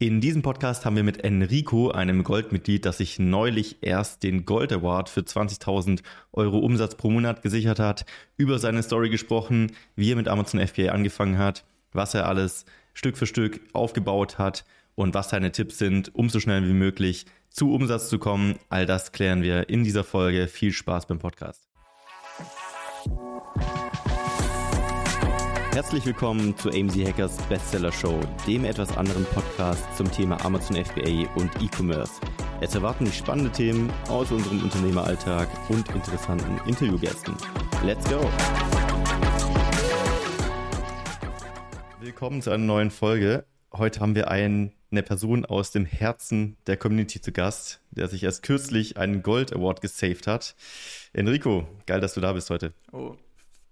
In diesem Podcast haben wir mit Enrico, einem Goldmitglied, das sich neulich erst den Gold Award für 20.000 Euro Umsatz pro Monat gesichert hat, über seine Story gesprochen, wie er mit Amazon FBA angefangen hat, was er alles Stück für Stück aufgebaut hat und was seine Tipps sind, um so schnell wie möglich zu Umsatz zu kommen. All das klären wir in dieser Folge. Viel Spaß beim Podcast. Herzlich willkommen zu AMZ Hackers Bestseller Show, dem etwas anderen Podcast zum Thema Amazon FBA und E-Commerce. Es erwarten dich spannende Themen aus unserem Unternehmeralltag und interessanten Interviewgästen. Let's go! Willkommen zu einer neuen Folge. Heute haben wir einen, eine Person aus dem Herzen der Community zu Gast, der sich erst kürzlich einen Gold Award gesaved hat. Enrico, geil, dass du da bist heute. Oh,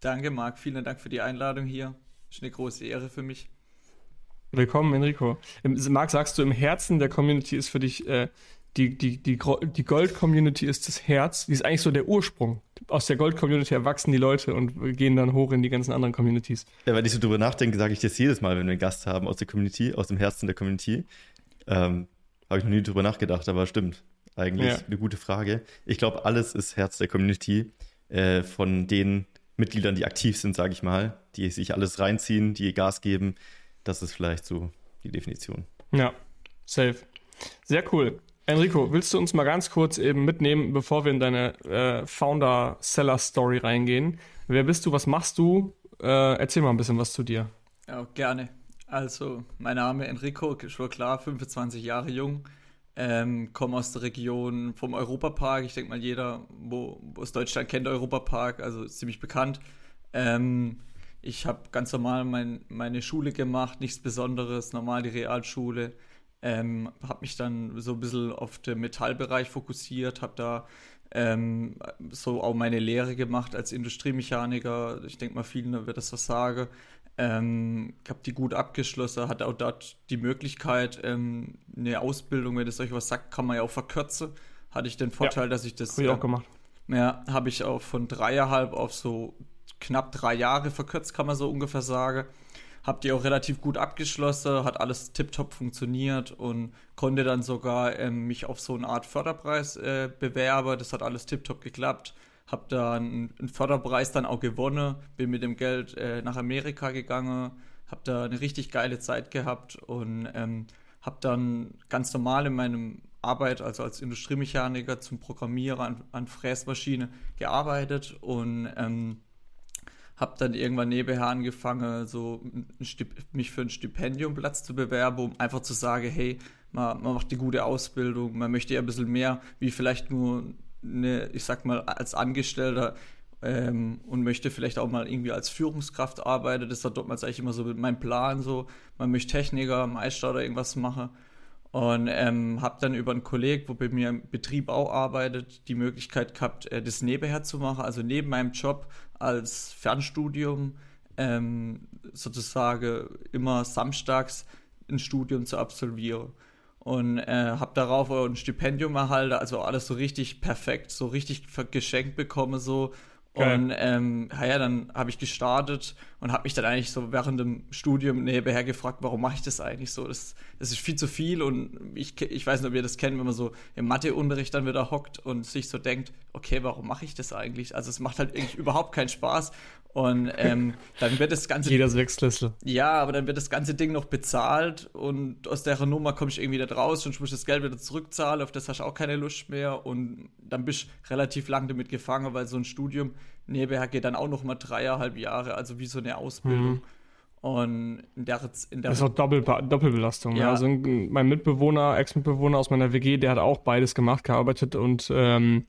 Danke, Marc. Vielen Dank für die Einladung hier. Ist eine große Ehre für mich. Willkommen, Enrico. Marc, sagst du, im Herzen der Community ist für dich äh, die, die, die, die Gold-Community ist das Herz. Die ist eigentlich so der Ursprung. Aus der Gold-Community erwachsen die Leute und gehen dann hoch in die ganzen anderen Communities. Ja, wenn ich so drüber nachdenke, sage ich das jedes Mal, wenn wir einen Gast haben aus der Community, aus dem Herzen der Community. Ähm, Habe ich noch nie drüber nachgedacht, aber stimmt. Eigentlich ja. eine gute Frage. Ich glaube, alles ist Herz der Community. Äh, von denen Mitgliedern, die aktiv sind, sage ich mal, die sich alles reinziehen, die Gas geben. Das ist vielleicht so die Definition. Ja, safe. Sehr cool. Enrico, willst du uns mal ganz kurz eben mitnehmen, bevor wir in deine äh, Founder-Seller-Story reingehen? Wer bist du? Was machst du? Äh, erzähl mal ein bisschen was zu dir. Ja, gerne. Also, mein Name Enrico, schon klar, 25 Jahre jung, ähm, komme aus der Region vom Europapark. Ich denke mal, jeder, wo, wo aus Deutschland kennt Europapark, also ziemlich bekannt. Ähm, ich habe ganz normal mein, meine Schule gemacht, nichts Besonderes, normal die Realschule. Ähm, habe mich dann so ein bisschen auf den Metallbereich fokussiert, habe da ähm, so auch meine Lehre gemacht als Industriemechaniker. Ich denke mal, vielen wird das was sagen. Ähm, ich habe die gut abgeschlossen, hatte auch dort die Möglichkeit, ähm, eine Ausbildung, wenn es euch was sagt, kann man ja auch verkürzen. Hatte ich den Vorteil, ja, dass ich das. Habe ich auch gemacht. Ja, habe ich auch von dreieinhalb auf so knapp drei Jahre verkürzt, kann man so ungefähr sagen. Hab die auch relativ gut abgeschlossen, hat alles tiptop funktioniert und konnte dann sogar ähm, mich auf so eine Art Förderpreis äh, bewerben. Das hat alles tiptop geklappt habe da einen, Förderpreis dann auch gewonnen, bin mit dem Geld äh, nach Amerika gegangen, habe da eine richtig geile Zeit gehabt und ähm, habe dann ganz normal in meinem Arbeit, also als Industriemechaniker zum Programmierer an, an Fräsmaschine gearbeitet und ähm, habe dann irgendwann nebenher angefangen, so mich für ein Stipendiumplatz zu bewerben, um einfach zu sagen, hey, man, man macht eine gute Ausbildung, man möchte ja ein bisschen mehr, wie vielleicht nur eine, ich sag mal, als Angestellter ähm, und möchte vielleicht auch mal irgendwie als Führungskraft arbeiten. Das war damals eigentlich immer so mein Plan, so, man möchte Techniker, Meister oder irgendwas machen. Und ähm, habe dann über einen Kollegen, wo bei mir im Betrieb auch arbeitet, die Möglichkeit gehabt, äh, das nebenher zu machen, also neben meinem Job als Fernstudium ähm, sozusagen immer samstags ein Studium zu absolvieren und äh, habe darauf ein Stipendium erhalten, also alles so richtig perfekt, so richtig geschenkt bekommen so und ähm, ja, dann habe ich gestartet und habe mich dann eigentlich so während dem Studium nebenher gefragt, warum mache ich das eigentlich so? Das, das ist viel zu viel und ich, ich weiß nicht, ob ihr das kennt, wenn man so im Matheunterricht dann wieder hockt und sich so denkt, okay, warum mache ich das eigentlich? Also es macht halt eigentlich überhaupt keinen Spaß und ähm, dann wird das ganze jeder Sechsklässler. Ja, aber dann wird das ganze Ding noch bezahlt und aus der Nummer komme ich irgendwie da raus und muss das Geld wieder zurückzahlen, auf das hast du auch keine Lust mehr und dann bist du relativ lang damit gefangen, weil so ein Studium nebenher geht dann auch noch mal dreieinhalb Jahre, also wie so eine Ausbildung. Mhm. Und in der, in der das ist auch Doppel, Doppelbelastung. Ja. ja. Also mein Mitbewohner, Ex-Mitbewohner aus meiner WG, der hat auch beides gemacht, gearbeitet und ähm,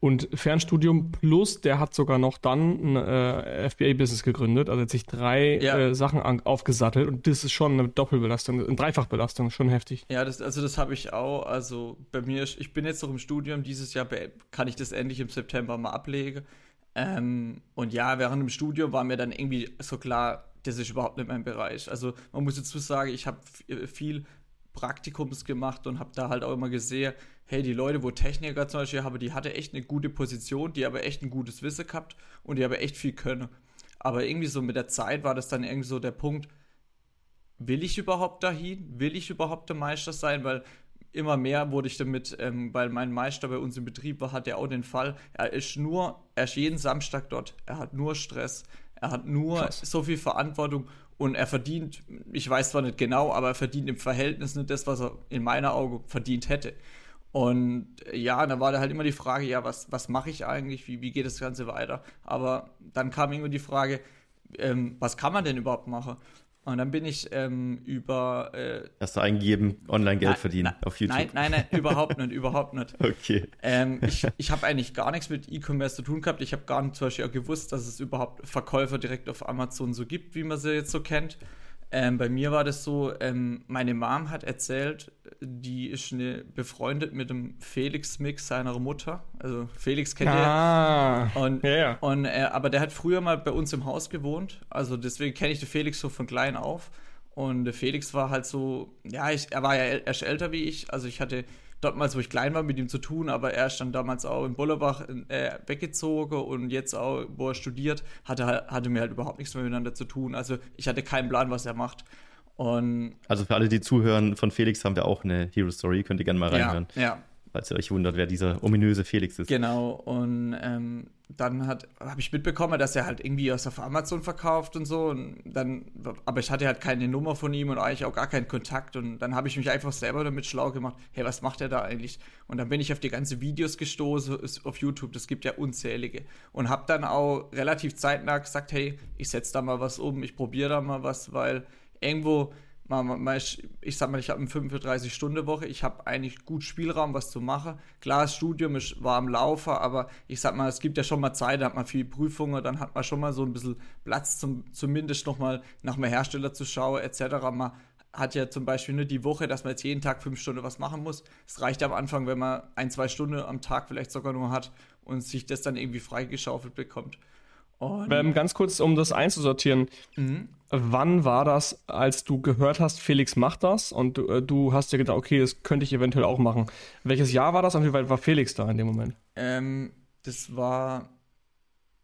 und Fernstudium plus, der hat sogar noch dann ein äh, FBA-Business gegründet, also hat sich drei ja. äh, Sachen an, aufgesattelt und das ist schon eine Doppelbelastung, eine Dreifachbelastung, schon heftig. Ja, das, also das habe ich auch. Also bei mir, ich bin jetzt noch im Studium, dieses Jahr kann ich das endlich im September mal ablegen. Ähm, und ja, während dem Studium war mir dann irgendwie so klar, das ist überhaupt nicht mein Bereich. Also man muss dazu sagen, ich habe viel Praktikums gemacht und habe da halt auch immer gesehen, hey, die Leute, wo Techniker zum Beispiel haben, die hatte echt eine gute Position, die aber echt ein gutes Wissen gehabt und die aber echt viel können. Aber irgendwie so mit der Zeit war das dann irgendwie so der Punkt, will ich überhaupt dahin? Will ich überhaupt der Meister sein? Weil immer mehr wurde ich damit, ähm, weil mein Meister bei uns im Betrieb war, hat er auch den Fall, er ist nur, er ist jeden Samstag dort, er hat nur Stress, er hat nur Krass. so viel Verantwortung und er verdient, ich weiß zwar nicht genau, aber er verdient im Verhältnis nicht das, was er in meiner Augen verdient hätte. Und ja, da war da halt immer die Frage, ja, was, was mache ich eigentlich, wie, wie geht das Ganze weiter? Aber dann kam immer die Frage, ähm, was kann man denn überhaupt machen? Und dann bin ich ähm, über. Äh, Hast du eingegeben, Online-Geld verdienen na, auf YouTube? Nein, nein, nein, überhaupt nicht, überhaupt nicht. Okay. Ähm, ich ich habe eigentlich gar nichts mit E-Commerce zu tun gehabt. Ich habe gar nicht zum Beispiel auch gewusst, dass es überhaupt Verkäufer direkt auf Amazon so gibt, wie man sie jetzt so kennt. Ähm, bei mir war das so, ähm, meine Mom hat erzählt, die ist eine, befreundet mit dem Felix Mix seiner Mutter. Also Felix kennt ah, ihr. Und, yeah. und äh, aber der hat früher mal bei uns im Haus gewohnt. Also deswegen kenne ich den Felix so von klein auf. Und der Felix war halt so, ja, ich, er war ja erst älter wie ich. Also ich hatte damals, wo ich klein war, mit ihm zu tun, aber er ist dann damals auch in Bollerbach äh, weggezogen und jetzt auch, wo er studiert, hatte, hatte mir halt überhaupt nichts mehr miteinander zu tun. Also ich hatte keinen Plan, was er macht. Und also für alle, die zuhören, von Felix haben wir auch eine Hero Story, könnt ihr gerne mal reinhören. Ja, ja falls ihr euch wundert, wer dieser ominöse Felix ist. Genau, und ähm, dann habe ich mitbekommen, dass er halt irgendwie was auf Amazon verkauft und so. Und dann, aber ich hatte halt keine Nummer von ihm und eigentlich auch gar keinen Kontakt. Und dann habe ich mich einfach selber damit schlau gemacht, hey, was macht er da eigentlich? Und dann bin ich auf die ganzen Videos gestoßen auf YouTube, das gibt ja unzählige. Und habe dann auch relativ zeitnah gesagt, hey, ich setze da mal was um, ich probiere da mal was, weil irgendwo ich sag mal, ich habe eine 35-Stunden-Woche, ich habe eigentlich gut Spielraum, was zu machen. Klar, das Studium ist, war am Laufe, aber ich sag mal, es gibt ja schon mal Zeit, da hat man viele Prüfungen, dann hat man schon mal so ein bisschen Platz, zum, zumindest nochmal nach einem Hersteller zu schauen, etc. Man hat ja zum Beispiel nur die Woche, dass man jetzt jeden Tag fünf Stunden was machen muss. Es reicht am Anfang, wenn man ein, zwei Stunden am Tag vielleicht sogar nur hat und sich das dann irgendwie freigeschaufelt bekommt. Ähm, ganz kurz, um das einzusortieren. Mhm. Wann war das, als du gehört hast, Felix macht das und du, äh, du hast dir gedacht, okay, das könnte ich eventuell auch machen. Welches Jahr war das und wie weit war Felix da in dem Moment? Ähm, das war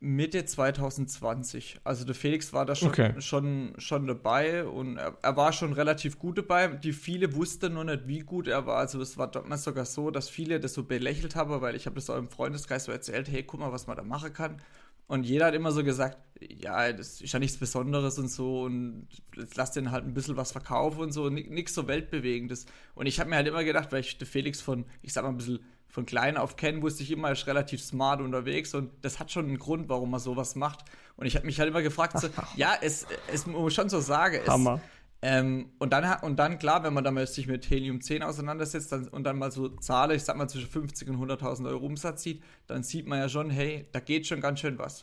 Mitte 2020. Also der Felix war da schon, okay. schon, schon dabei und er, er, war schon relativ gut dabei. Die viele wussten nur nicht, wie gut er war. Also es war damals sogar so, dass viele das so belächelt haben, weil ich habe das auch im Freundeskreis so erzählt, hey, guck mal, was man da machen kann. Und jeder hat immer so gesagt, ja, das ist ja nichts Besonderes und so und lass den halt ein bisschen was verkaufen und so, nichts so weltbewegendes. Und ich habe mir halt immer gedacht, weil ich Felix von, ich sag mal ein bisschen von klein auf kennen, wusste ich immer, er ist relativ smart unterwegs und das hat schon einen Grund, warum er sowas macht. Und ich habe mich halt immer gefragt, so, ja, es, es muss schon so sagen, es, Hammer. Ähm, und, dann, und dann, klar, wenn man dann sich mit Helium 10 auseinandersetzt dann, und dann mal so Zahlen, ich sag mal zwischen 50 und 100.000 Euro Umsatz sieht, dann sieht man ja schon, hey, da geht schon ganz schön was.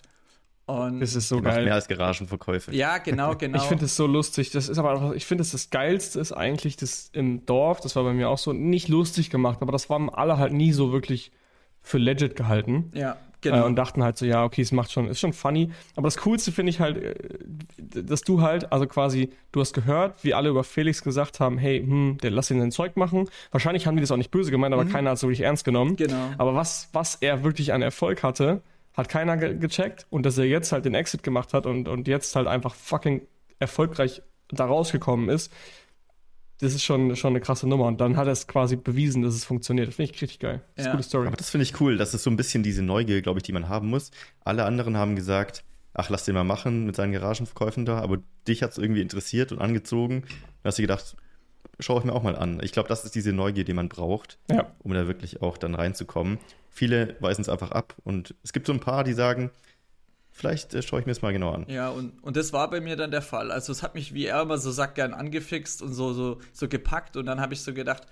Und das ist so geil. mehr als Garagenverkäufe. Ja, genau, genau. ich finde es so lustig. Das ist aber ich finde es das Geilste ist eigentlich das im Dorf, das war bei mir auch so, nicht lustig gemacht, aber das waren alle halt nie so wirklich für legit gehalten. Ja. Genau. Äh, und dachten halt so, ja, okay, es macht schon, ist schon funny. Aber das Coolste finde ich halt, äh, dass du halt, also quasi, du hast gehört, wie alle über Felix gesagt haben, hey, hm, der lass ihn sein Zeug machen. Wahrscheinlich haben die das auch nicht böse gemeint, aber mhm. keiner hat es wirklich ernst genommen. Genau. Aber was, was er wirklich an Erfolg hatte, hat keiner ge gecheckt. Und dass er jetzt halt den Exit gemacht hat und, und jetzt halt einfach fucking erfolgreich da rausgekommen ist, das ist schon, schon eine krasse Nummer. Und dann hat er es quasi bewiesen, dass es funktioniert. Das finde ich richtig geil. Das ist eine gute Story. Aber das finde ich cool. Das ist so ein bisschen diese Neugier, glaube ich, die man haben muss. Alle anderen haben gesagt, ach, lass den mal machen mit seinen Garagenverkäufen da. Aber dich hat es irgendwie interessiert und angezogen. Da hast du gedacht, schaue ich mir auch mal an. Ich glaube, das ist diese Neugier, die man braucht, ja. um da wirklich auch dann reinzukommen. Viele weisen es einfach ab. Und es gibt so ein paar, die sagen, Vielleicht äh, schaue ich mir es mal genau an. Ja, und, und das war bei mir dann der Fall. Also es hat mich, wie er immer so sagt, gern angefixt und so, so, so gepackt. Und dann habe ich so gedacht,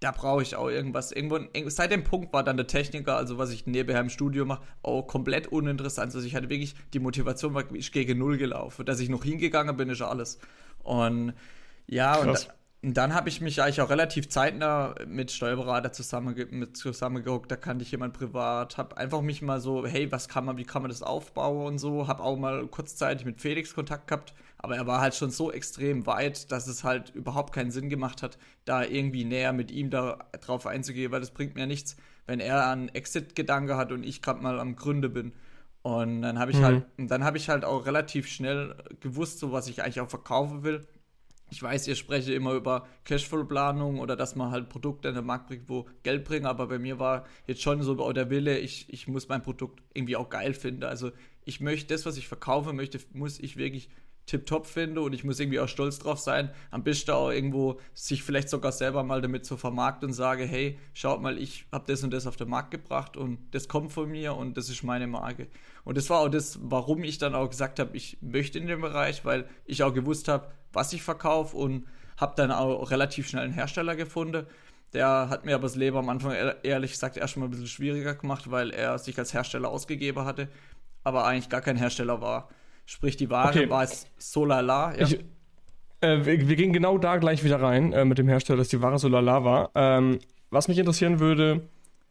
da brauche ich auch irgendwas. Irgendwo, seit dem Punkt war dann der Techniker, also was ich nebenher im Studio mache, auch komplett uninteressant. Also ich hatte wirklich, die Motivation war ich gegen Null gelaufen. Dass ich noch hingegangen bin, ist alles. Und ja, Krass. und und dann habe ich mich eigentlich auch relativ zeitnah mit Steuerberater zusammen, mit zusammengeguckt. Da kannte ich jemand privat, habe einfach mich mal so, hey, was kann man, wie kann man das aufbauen und so. Habe auch mal kurzzeitig mit Felix Kontakt gehabt, aber er war halt schon so extrem weit, dass es halt überhaupt keinen Sinn gemacht hat, da irgendwie näher mit ihm da drauf einzugehen, weil das bringt mir nichts, wenn er einen Exit-Gedanke hat und ich gerade mal am Gründe bin. Und dann habe ich mhm. halt, dann habe ich halt auch relativ schnell gewusst, so was ich eigentlich auch verkaufen will ich weiß, ihr sprecht immer über Cashflow-Planung oder dass man halt Produkte in den Markt bringt, wo Geld bringen, aber bei mir war jetzt schon so der Wille, ich, ich muss mein Produkt irgendwie auch geil finden. Also ich möchte das, was ich verkaufe, möchte, muss ich wirklich tipptopp finde und ich muss irgendwie auch stolz drauf sein, am besten auch irgendwo sich vielleicht sogar selber mal damit zu vermarkten und sage, hey, schaut mal, ich habe das und das auf den Markt gebracht und das kommt von mir und das ist meine Marke. Und das war auch das, warum ich dann auch gesagt habe, ich möchte in dem Bereich, weil ich auch gewusst habe, was ich verkaufe und habe dann auch relativ schnell einen Hersteller gefunden. Der hat mir aber das Leben am Anfang ehrlich gesagt erstmal ein bisschen schwieriger gemacht, weil er sich als Hersteller ausgegeben hatte, aber eigentlich gar kein Hersteller war. Sprich, die Ware okay. war es Solala. Ja. Ich, äh, wir, wir, gehen genau da gleich wieder rein äh, mit dem Hersteller, dass die Ware Solala war. Ähm, was mich interessieren würde,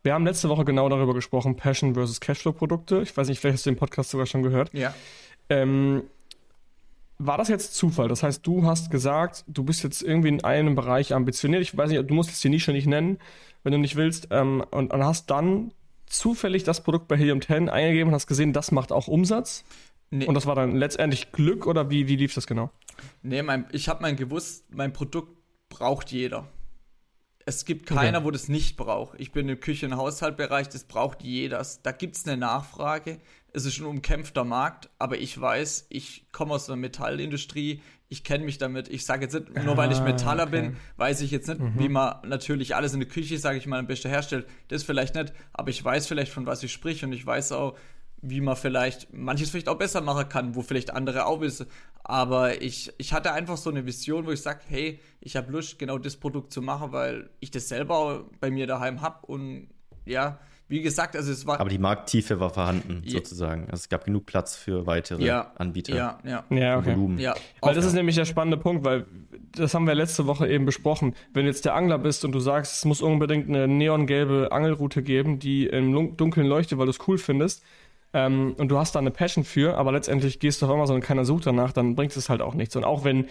wir haben letzte Woche genau darüber gesprochen, Passion versus Cashflow-Produkte. Ich weiß nicht, vielleicht hast du den Podcast sogar schon gehört. Ja. Ähm, war das jetzt Zufall? Das heißt, du hast gesagt, du bist jetzt irgendwie in einem Bereich ambitioniert. Ich weiß nicht, du musst jetzt die Nische nicht nennen, wenn du nicht willst. Ähm, und, und, hast dann zufällig das Produkt bei Helium 10 eingegeben und hast gesehen, das macht auch Umsatz. Nee. Und das war dann letztendlich Glück oder wie, wie lief das genau? Nee, mein, ich habe mein gewusst, mein Produkt braucht jeder. Es gibt keiner, okay. wo das nicht braucht. Ich bin im Küche- und Haushaltbereich, das braucht jeder. Da gibt es eine Nachfrage. Es ist ein umkämpfter Markt, aber ich weiß, ich komme aus der Metallindustrie, ich kenne mich damit. Ich sage jetzt nicht, nur weil ich ah, Metaller okay. bin, weiß ich jetzt nicht, mhm. wie man natürlich alles in der Küche, sage ich mal, am besten herstellt. Das vielleicht nicht, aber ich weiß vielleicht, von was ich sprich und ich weiß auch, wie man vielleicht manches vielleicht auch besser machen kann, wo vielleicht andere auch wissen. Aber ich, ich hatte einfach so eine Vision, wo ich sage, hey, ich habe Lust, genau das Produkt zu machen, weil ich das selber bei mir daheim habe. Und ja, wie gesagt, also es war. Aber die Markttiefe war vorhanden, ja. sozusagen. Also es gab genug Platz für weitere ja, Anbieter. Ja, ja. Ja, okay. Volumen. Ja, weil das ist nämlich der spannende Punkt, weil das haben wir letzte Woche eben besprochen. Wenn du jetzt der Angler bist und du sagst, es muss unbedingt eine neongelbe Angelroute geben, die im Dunkeln leuchtet, weil du es cool findest, ähm, und du hast da eine Passion für, aber letztendlich gehst du auf Amazon und keiner sucht danach, dann bringt es halt auch nichts. Und auch wenn,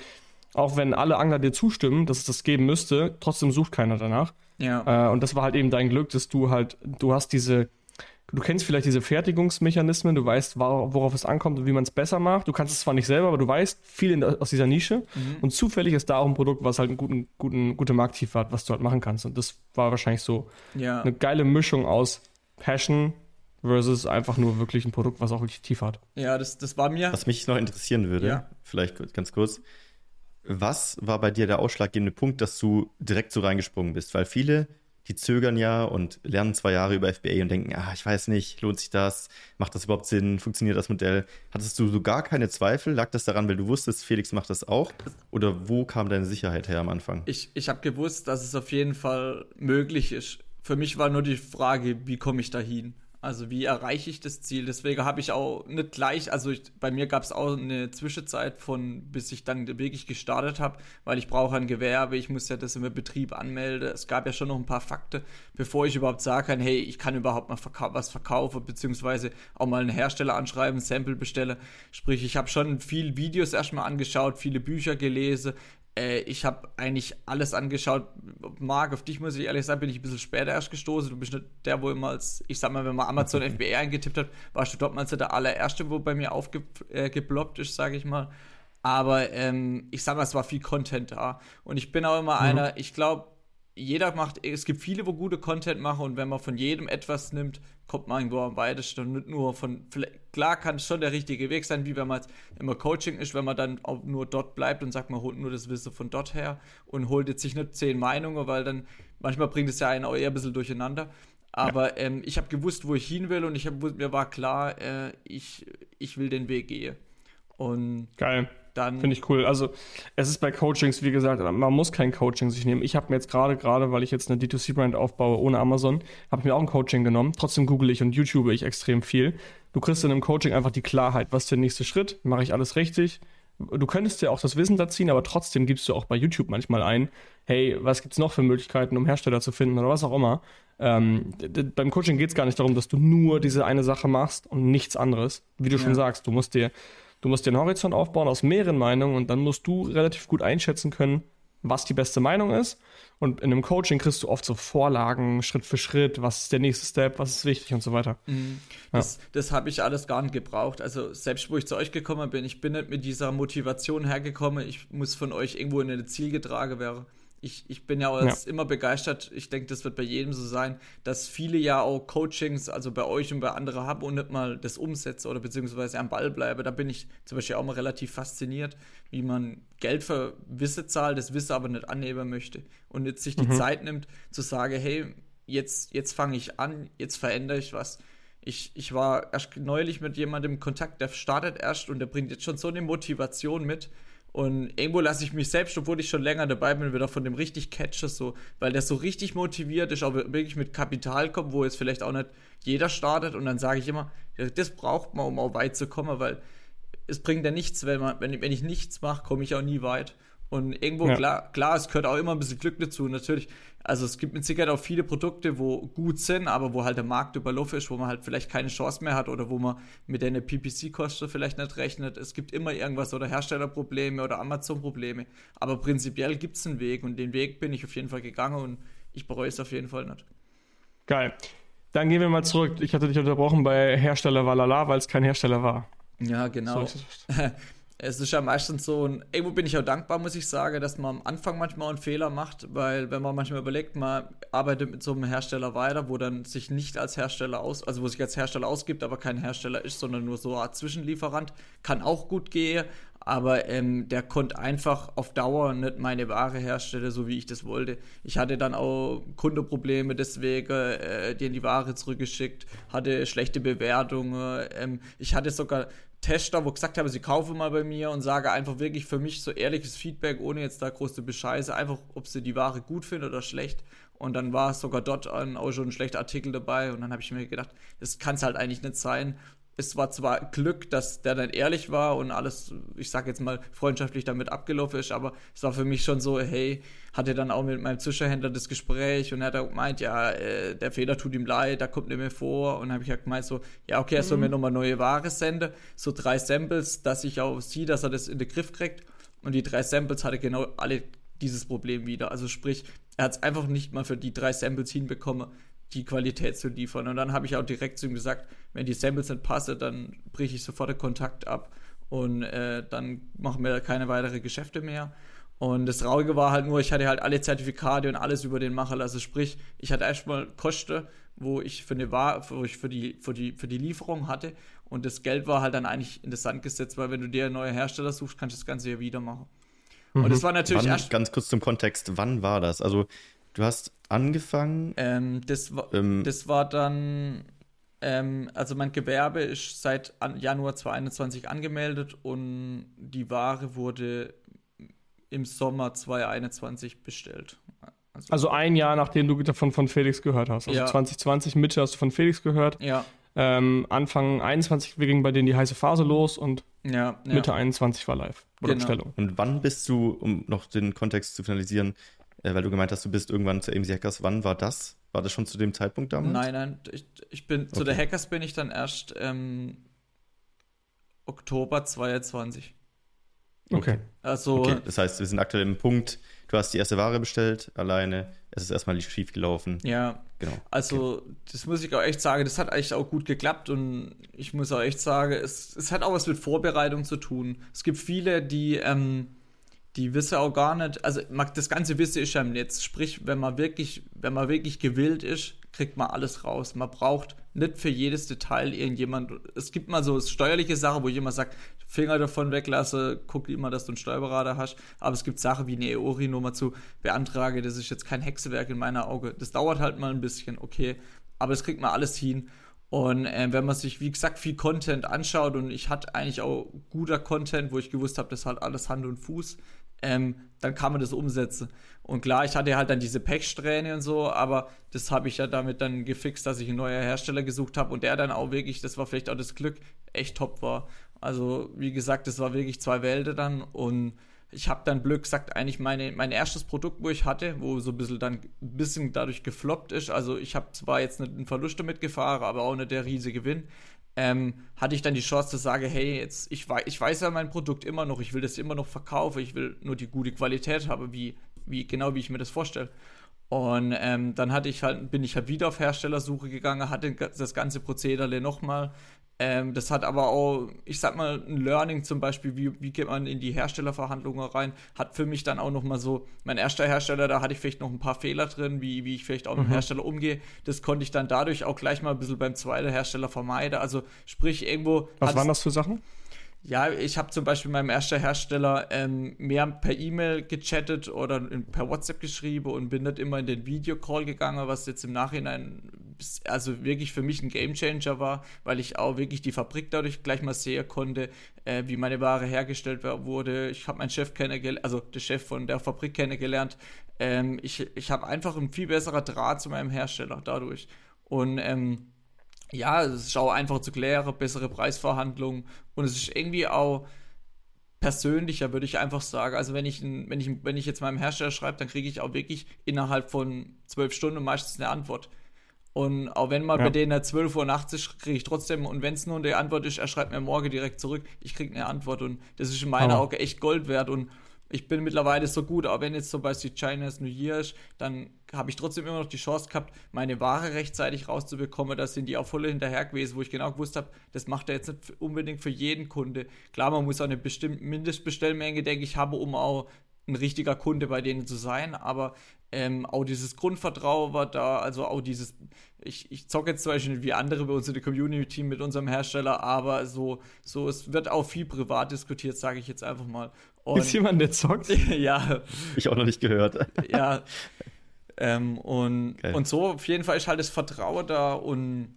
auch wenn alle Angler dir zustimmen, dass es das geben müsste, trotzdem sucht keiner danach. Ja. Äh, und das war halt eben dein Glück, dass du halt, du hast diese, du kennst vielleicht diese Fertigungsmechanismen, du weißt, worauf es ankommt und wie man es besser macht. Du kannst es zwar nicht selber, aber du weißt viel in, aus dieser Nische. Mhm. Und zufällig ist da auch ein Produkt, was halt einen guten, guten, gute Markttiefe hat, was du halt machen kannst. Und das war wahrscheinlich so ja. eine geile Mischung aus Passion, versus einfach nur wirklich ein Produkt, was auch wirklich tief hat. Ja, das, das war mir. Was mich noch interessieren würde, ja. vielleicht ganz kurz, was war bei dir der ausschlaggebende Punkt, dass du direkt so reingesprungen bist? Weil viele, die zögern ja und lernen zwei Jahre über FBA und denken, ah, ich weiß nicht, lohnt sich das? Macht das überhaupt Sinn? Funktioniert das Modell? Hattest du so gar keine Zweifel? Lag das daran, weil du wusstest, Felix macht das auch? Oder wo kam deine Sicherheit her am Anfang? Ich, ich habe gewusst, dass es auf jeden Fall möglich ist. Für mich war nur die Frage, wie komme ich dahin? Also wie erreiche ich das Ziel? Deswegen habe ich auch nicht gleich, also ich, bei mir gab es auch eine Zwischenzeit von, bis ich dann wirklich gestartet habe, weil ich brauche ein Gewerbe, ich muss ja das im Betrieb anmelden. Es gab ja schon noch ein paar Fakten, bevor ich überhaupt sagen kann, hey, ich kann überhaupt mal verkau was verkaufen, beziehungsweise auch mal einen Hersteller anschreiben, Sample bestelle. Sprich, ich habe schon viel Videos erstmal angeschaut, viele Bücher gelesen, äh, ich habe eigentlich alles angeschaut. Marc, auf dich muss ich ehrlich sagen, bin ich ein bisschen später erst gestoßen. Du bist nicht der, wo immer als, ich sag mal, wenn man Amazon FBA eingetippt hat, warst du dort mal der allererste, wo bei mir aufgeploppt äh, ist, sage ich mal. Aber ähm, ich sag mal, es war viel Content da. Und ich bin auch immer mhm. einer, ich glaube, jeder macht, es gibt viele, wo gute Content machen und wenn man von jedem etwas nimmt, kommt man irgendwo am weitesten nicht nur von, klar kann es schon der richtige Weg sein, wie wenn man immer Coaching ist, wenn man dann auch nur dort bleibt und sagt, man holt nur das Wissen von dort her und holt jetzt sich nicht zehn Meinungen, weil dann manchmal bringt es ja einen auch eher ein bisschen durcheinander. Aber ja. ähm, ich habe gewusst, wo ich hin will und ich hab, mir war klar, äh, ich, ich will den Weg gehen. Und Geil dann. Finde ich cool. Also, es ist bei Coachings, wie gesagt, man muss kein Coaching sich nehmen. Ich habe mir jetzt gerade, gerade weil ich jetzt eine D2C-Brand aufbaue ohne Amazon, habe mir auch ein Coaching genommen. Trotzdem google ich und YouTube ich extrem viel. Du kriegst in einem Coaching einfach die Klarheit, was ist der nächste Schritt? Mache ich alles richtig? Du könntest ja auch das Wissen da ziehen, aber trotzdem gibst du auch bei YouTube manchmal ein, hey, was gibt es noch für Möglichkeiten, um Hersteller zu finden oder was auch immer. Ähm, beim Coaching geht es gar nicht darum, dass du nur diese eine Sache machst und nichts anderes. Wie du ja. schon sagst, du musst dir Du musst den Horizont aufbauen aus mehreren Meinungen und dann musst du relativ gut einschätzen können, was die beste Meinung ist. Und in einem Coaching kriegst du oft so Vorlagen, Schritt für Schritt, was ist der nächste Step, was ist wichtig und so weiter. Mhm. Das, ja. das habe ich alles gar nicht gebraucht. Also selbst wo ich zu euch gekommen bin, ich bin nicht mit dieser Motivation hergekommen, ich muss von euch irgendwo in ein Ziel getragen werden ich, ich bin ja, ja. immer begeistert. Ich denke, das wird bei jedem so sein, dass viele ja auch Coachings, also bei euch und bei anderen haben und nicht mal das umsetze oder beziehungsweise am Ball bleibe. Da bin ich zum Beispiel auch mal relativ fasziniert, wie man Geld für Wissen zahlt, das Wissen aber nicht annehmen möchte und jetzt sich die mhm. Zeit nimmt, zu sagen, hey, jetzt, jetzt fange ich an, jetzt verändere ich was. Ich, ich war erst neulich mit jemandem in Kontakt, der startet erst und der bringt jetzt schon so eine Motivation mit und irgendwo lasse ich mich selbst, obwohl ich schon länger dabei bin, wieder von dem richtig catche, so, weil der so richtig motiviert ist, auch wirklich mit Kapital kommt, wo jetzt vielleicht auch nicht jeder startet. Und dann sage ich immer, das braucht man, um auch weit zu kommen, weil es bringt ja nichts, wenn, man, wenn, wenn ich nichts mache, komme ich auch nie weit. Und irgendwo, ja. klar, klar, es gehört auch immer ein bisschen Glück dazu. Natürlich, also es gibt mit Sicherheit auch viele Produkte, wo gut sind, aber wo halt der Markt überlaufen ist, wo man halt vielleicht keine Chance mehr hat oder wo man mit einer PPC-Kosten vielleicht nicht rechnet. Es gibt immer irgendwas oder Herstellerprobleme oder Amazon-Probleme. Aber prinzipiell gibt es einen Weg und den Weg bin ich auf jeden Fall gegangen und ich bereue es auf jeden Fall nicht. Geil. Dann gehen wir mal zurück. Ich hatte dich unterbrochen bei Hersteller Walala, weil es kein Hersteller war. Ja, genau. So es ist ja meistens so, und irgendwo bin ich auch dankbar, muss ich sagen, dass man am Anfang manchmal einen Fehler macht, weil wenn man manchmal überlegt, man arbeitet mit so einem Hersteller weiter, wo dann sich nicht als Hersteller aus, also wo sich als Hersteller ausgibt, aber kein Hersteller ist, sondern nur so eine Art Zwischenlieferant, kann auch gut gehen, aber ähm, der konnte einfach auf Dauer nicht meine Ware herstellen, so wie ich das wollte. Ich hatte dann auch Kundenprobleme, deswegen äh, denen die Ware zurückgeschickt, hatte schlechte Bewertungen. Ähm, ich hatte sogar Tester, wo gesagt habe, sie kaufen mal bei mir und sage einfach wirklich für mich so ehrliches Feedback, ohne jetzt da große Bescheiße, einfach, ob sie die Ware gut finden oder schlecht. Und dann war sogar dort auch schon ein schlechter Artikel dabei. Und dann habe ich mir gedacht, das kann es halt eigentlich nicht sein es war zwar Glück, dass der dann ehrlich war und alles, ich sag jetzt mal, freundschaftlich damit abgelaufen ist, aber es war für mich schon so, hey, hatte dann auch mit meinem Zwischenhändler das Gespräch und er hat gemeint, ja, äh, der Fehler tut ihm leid, da kommt nicht mehr vor. Und dann habe ich halt gemeint, so, ja, okay, er soll mhm. mir nochmal neue Ware senden, so drei Samples, dass ich auch sehe, dass er das in den Griff kriegt. Und die drei Samples hatte genau alle dieses Problem wieder. Also sprich, er hat es einfach nicht mal für die drei Samples hinbekommen, die Qualität zu liefern. Und dann habe ich auch direkt zu ihm gesagt, wenn die Samples nicht passen, dann breche ich sofort den Kontakt ab und äh, dann machen wir keine weiteren Geschäfte mehr. Und das Traurige war halt nur, ich hatte halt alle Zertifikate und alles über den Macher. Also sprich, ich hatte erstmal Kosten, wo ich für eine War wo ich für die, für die, für die Lieferung hatte. Und das Geld war halt dann eigentlich in das Sand gesetzt, weil wenn du dir einen neuen Hersteller suchst, kannst du das Ganze ja wieder machen. Mhm. Und das war natürlich wann, erst. Ganz kurz zum Kontext, wann war das? Also, du hast angefangen? Ähm, das, war, ähm, das war dann, ähm, also mein Gewerbe ist seit Januar 2021 angemeldet und die Ware wurde im Sommer 2021 bestellt. Also, also ein Jahr, nachdem du davon von Felix gehört hast. Also ja. 2020 Mitte hast du von Felix gehört. Ja. Ähm, Anfang 21 ging bei denen die heiße Phase los und ja, Mitte ja. 21 war live. Oder genau. Bestellung. Und wann bist du, um noch den Kontext zu finalisieren, äh, weil du gemeint hast, du bist irgendwann zu AMC Hackers. Wann war das? War das schon zu dem Zeitpunkt damals? Nein, nein. Ich, ich bin okay. zu der Hackers bin ich dann erst ähm, Oktober 22. Okay. Also, okay. Das heißt, wir sind aktuell im Punkt, du hast die erste Ware bestellt, alleine. Es ist erstmal schief gelaufen. Ja. Genau. Also, okay. das muss ich auch echt sagen, das hat eigentlich auch gut geklappt und ich muss auch echt sagen, es, es hat auch was mit Vorbereitung zu tun. Es gibt viele, die ähm, die wissen auch gar nicht, also das ganze Wissen ist ja im Netz. Sprich, wenn man wirklich, wenn man wirklich gewillt ist, kriegt man alles raus. Man braucht nicht für jedes Detail irgendjemand. Es gibt mal so steuerliche Sachen, wo jemand sagt, Finger davon weglasse, guck immer, dass du einen Steuerberater hast. Aber es gibt Sachen wie eine EORI-Nummer zu beantrage. Das ist jetzt kein Hexewerk in meiner Auge. Das dauert halt mal ein bisschen, okay. Aber das kriegt man alles hin. Und äh, wenn man sich, wie gesagt, viel Content anschaut und ich hatte eigentlich auch guter Content, wo ich gewusst habe, das hat alles Hand und Fuß, ähm, dann kann man das umsetzen. Und klar, ich hatte halt dann diese Pechsträhne und so, aber das habe ich ja damit dann gefixt, dass ich einen neuen Hersteller gesucht habe und der dann auch wirklich, das war vielleicht auch das Glück, echt top war. Also, wie gesagt, das war wirklich zwei Welten dann und ich habe dann Glück gesagt, eigentlich meine, mein erstes Produkt, wo ich hatte, wo so ein bisschen dann ein bisschen dadurch gefloppt ist. Also ich habe zwar jetzt einen Verlust damit gefahren, aber auch nicht der riesige Gewinn ähm, hatte ich dann die Chance zu sagen, hey, jetzt, ich, weiß, ich weiß ja mein Produkt immer noch, ich will das immer noch verkaufen, ich will nur die gute Qualität haben, wie wie genau wie ich mir das vorstelle. Und ähm, dann hatte ich halt, bin ich halt wieder auf Herstellersuche gegangen, hatte das ganze Prozedere nochmal. Ähm, das hat aber auch, ich sag mal, ein Learning zum Beispiel, wie, wie geht man in die Herstellerverhandlungen rein, hat für mich dann auch nochmal so, mein erster Hersteller, da hatte ich vielleicht noch ein paar Fehler drin, wie, wie ich vielleicht auch mit dem mhm. Hersteller umgehe. Das konnte ich dann dadurch auch gleich mal ein bisschen beim zweiten Hersteller vermeiden. Also sprich, irgendwo. Was waren das für Sachen? Ja, ich habe zum Beispiel meinem ersten Hersteller ähm, mehr per E-Mail gechattet oder in, per WhatsApp geschrieben und bin nicht immer in den Videocall gegangen, was jetzt im Nachhinein also wirklich für mich ein Gamechanger war, weil ich auch wirklich die Fabrik dadurch gleich mal sehen konnte, äh, wie meine Ware hergestellt wurde. Ich habe meinen Chef kennengelernt, also der Chef von der Fabrik kennengelernt. Ähm, ich ich habe einfach ein viel besserer Draht zu meinem Hersteller dadurch. Und ähm, ja, es ist auch einfach zu klären, bessere Preisverhandlungen und es ist irgendwie auch persönlicher, würde ich einfach sagen. Also wenn ich, wenn ich, wenn ich jetzt meinem Hersteller schreibe, dann kriege ich auch wirklich innerhalb von zwölf Stunden meistens eine Antwort. Und auch wenn mal ja. bei denen 12 Uhr nachts ist, kriege ich trotzdem, und wenn es nur eine Antwort ist, er schreibt mir morgen direkt zurück, ich kriege eine Antwort und das ist in meinen Augen echt Gold wert und ich bin mittlerweile so gut, auch wenn jetzt zum Beispiel China's New Year ist, dann habe ich trotzdem immer noch die Chance gehabt, meine Ware rechtzeitig rauszubekommen. Da sind die auch voll hinterher gewesen, wo ich genau gewusst habe, das macht er jetzt nicht unbedingt für jeden Kunde. Klar, man muss auch eine bestimmte Mindestbestellmenge, denke ich, haben, um auch ein richtiger Kunde bei denen zu sein, aber ähm, auch dieses Grundvertrauen war da, also auch dieses, ich, ich zocke jetzt zum Beispiel nicht wie andere bei uns in der Community mit unserem Hersteller, aber so, so es wird auch viel privat diskutiert, sage ich jetzt einfach mal. Und, ist jemand, der zockt? ja. Ich auch noch nicht gehört. ja. Ähm, und, und so auf jeden Fall ist halt das Vertrauen da und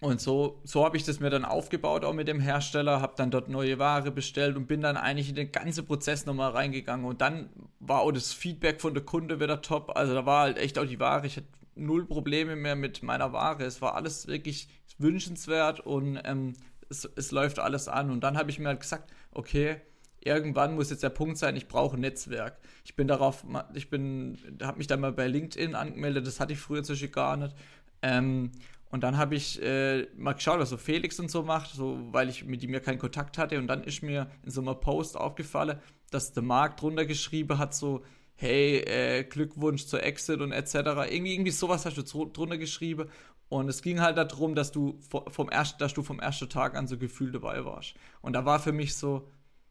und so, so habe ich das mir dann aufgebaut, auch mit dem Hersteller, habe dann dort neue Ware bestellt und bin dann eigentlich in den ganzen Prozess nochmal reingegangen. Und dann war auch das Feedback von der Kunde wieder top. Also da war halt echt auch die Ware. Ich hatte null Probleme mehr mit meiner Ware. Es war alles wirklich wünschenswert und ähm, es, es läuft alles an. Und dann habe ich mir halt gesagt, okay, irgendwann muss jetzt der Punkt sein, ich brauche ein Netzwerk. Ich bin darauf, ich bin, habe mich dann mal bei LinkedIn angemeldet, das hatte ich früher zum Beispiel gar nicht. Ähm, und dann habe ich äh, mal geschaut, was so Felix und so macht, so, weil ich mit ihm ja keinen Kontakt hatte. Und dann ist mir in so einem Post aufgefallen, dass der Markt drunter geschrieben hat, so, hey, äh, Glückwunsch zur Exit und etc. Irgendwie, irgendwie sowas hast du drunter geschrieben. Und es ging halt darum, dass du vom ersten, dass du vom ersten Tag an so gefühlt dabei warst. Und da war für mich so,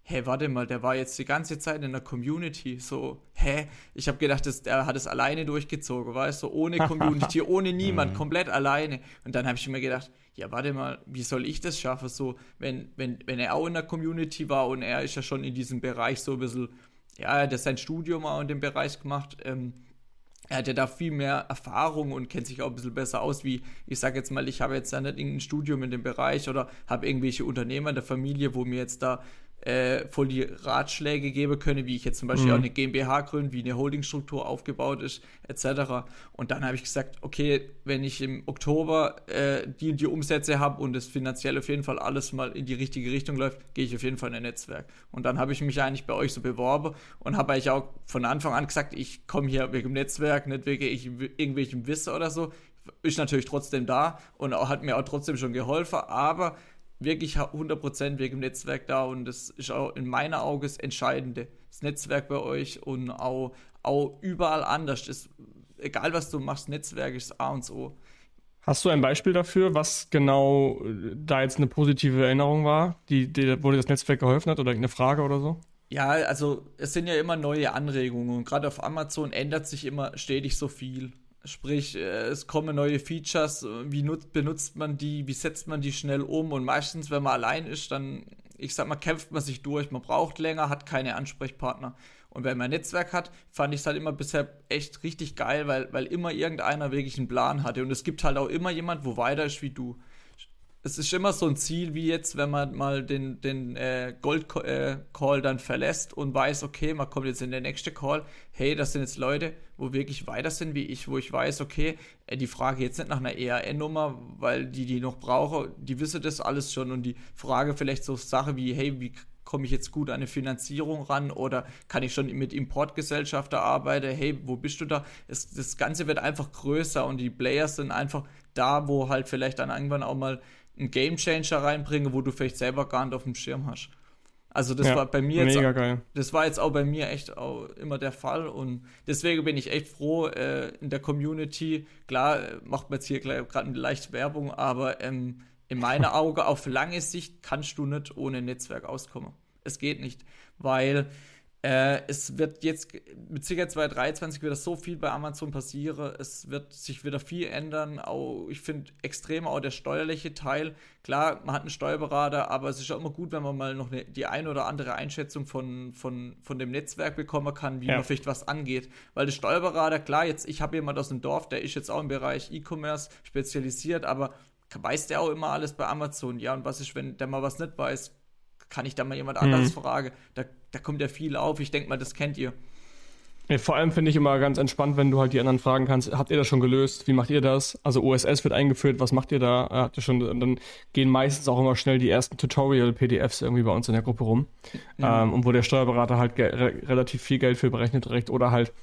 hä, warte mal, der war jetzt die ganze Zeit in der Community. So, hä? Ich habe gedacht, das, der hat es alleine durchgezogen, weißt du, ohne Community, ohne niemand, mhm. komplett alleine. Und dann habe ich mir gedacht, ja, warte mal, wie soll ich das schaffen? So, wenn, wenn, wenn er auch in der Community war und er ist ja schon in diesem Bereich so ein bisschen, ja, er hat sein Studium auch in dem Bereich gemacht, ähm, er hat ja da viel mehr Erfahrung und kennt sich auch ein bisschen besser aus, wie ich sage jetzt mal, ich habe jetzt ja nicht irgendein Studium in dem Bereich oder habe irgendwelche Unternehmer in der Familie, wo mir jetzt da äh, voll die Ratschläge geben können, wie ich jetzt zum Beispiel mhm. auch eine GmbH gründe, wie eine Holdingstruktur aufgebaut ist, etc. Und dann habe ich gesagt, okay, wenn ich im Oktober äh, die die Umsätze habe und es finanziell auf jeden Fall alles mal in die richtige Richtung läuft, gehe ich auf jeden Fall in ein Netzwerk. Und dann habe ich mich eigentlich bei euch so beworben und habe eigentlich auch von Anfang an gesagt, ich komme hier wegen dem Netzwerk, nicht wegen irgendwelchem Wissen oder so. Ist natürlich trotzdem da und auch, hat mir auch trotzdem schon geholfen, aber wirklich 100% wegen dem Netzwerk da und das ist auch in meiner Augen das Entscheidende. Das Netzwerk bei euch und auch, auch überall anders. Das, egal was du machst, Netzwerk ist A und O. Hast du ein Beispiel dafür, was genau äh, da jetzt eine positive Erinnerung war, die, die, wo dir das Netzwerk geholfen hat oder eine Frage oder so? Ja, also es sind ja immer neue Anregungen und gerade auf Amazon ändert sich immer stetig so viel. Sprich, äh, es kommen neue Features, wie nutzt, benutzt man die, wie setzt man die schnell um? Und meistens, wenn man allein ist, dann, ich sag mal, kämpft man sich durch, man braucht länger, hat keine Ansprechpartner. Und wenn man ein Netzwerk hat, fand ich es halt immer bisher echt richtig geil, weil, weil immer irgendeiner wirklich einen Plan hatte. Und es gibt halt auch immer jemand, wo weiter ist wie du es ist immer so ein Ziel, wie jetzt, wenn man mal den, den äh, Gold-Call äh, dann verlässt und weiß, okay, man kommt jetzt in der nächste Call. Hey, das sind jetzt Leute, wo wirklich weiter sind wie ich, wo ich weiß, okay, äh, die Frage jetzt nicht nach einer ERN-Nummer, weil die, die noch brauche, die wissen das alles schon und die Frage vielleicht so Sache wie, hey, wie komme ich jetzt gut an eine Finanzierung ran oder kann ich schon mit Importgesellschaften arbeiten? Hey, wo bist du da? Es, das Ganze wird einfach größer und die Players sind einfach da, wo halt vielleicht dann irgendwann auch mal einen Gamechanger reinbringen, wo du vielleicht selber gar nicht auf dem Schirm hast. Also das ja, war bei mir jetzt, geil. das war jetzt auch bei mir echt auch immer der Fall und deswegen bin ich echt froh äh, in der Community. Klar äh, macht man jetzt hier gerade eine leichte Werbung, aber ähm, in meiner Augen auf lange Sicht kannst du nicht ohne Netzwerk auskommen. Es geht nicht, weil äh, es wird jetzt mit Sicherheit 2023 wieder so viel bei Amazon passieren. Es wird sich wieder viel ändern. Auch, ich finde extrem auch der steuerliche Teil. Klar, man hat einen Steuerberater, aber es ist auch immer gut, wenn man mal noch eine, die ein oder andere Einschätzung von, von, von dem Netzwerk bekommen kann, wie ja. man vielleicht was angeht. Weil der Steuerberater, klar, jetzt, ich habe jemand aus dem Dorf, der ist jetzt auch im Bereich E-Commerce spezialisiert, aber weiß der auch immer alles bei Amazon? Ja, und was ist, wenn der mal was nicht weiß? Kann ich da mal jemand anderes mhm. fragen? Da, da kommt ja viel auf. Ich denke mal, das kennt ihr. Ja, vor allem finde ich immer ganz entspannt, wenn du halt die anderen fragen kannst, habt ihr das schon gelöst? Wie macht ihr das? Also OSS wird eingeführt, was macht ihr da? Habt ihr schon, dann gehen meistens auch immer schnell die ersten Tutorial-PDFs irgendwie bei uns in der Gruppe rum. Ja. Ähm, und wo der Steuerberater halt re relativ viel Geld für berechnet direkt oder halt,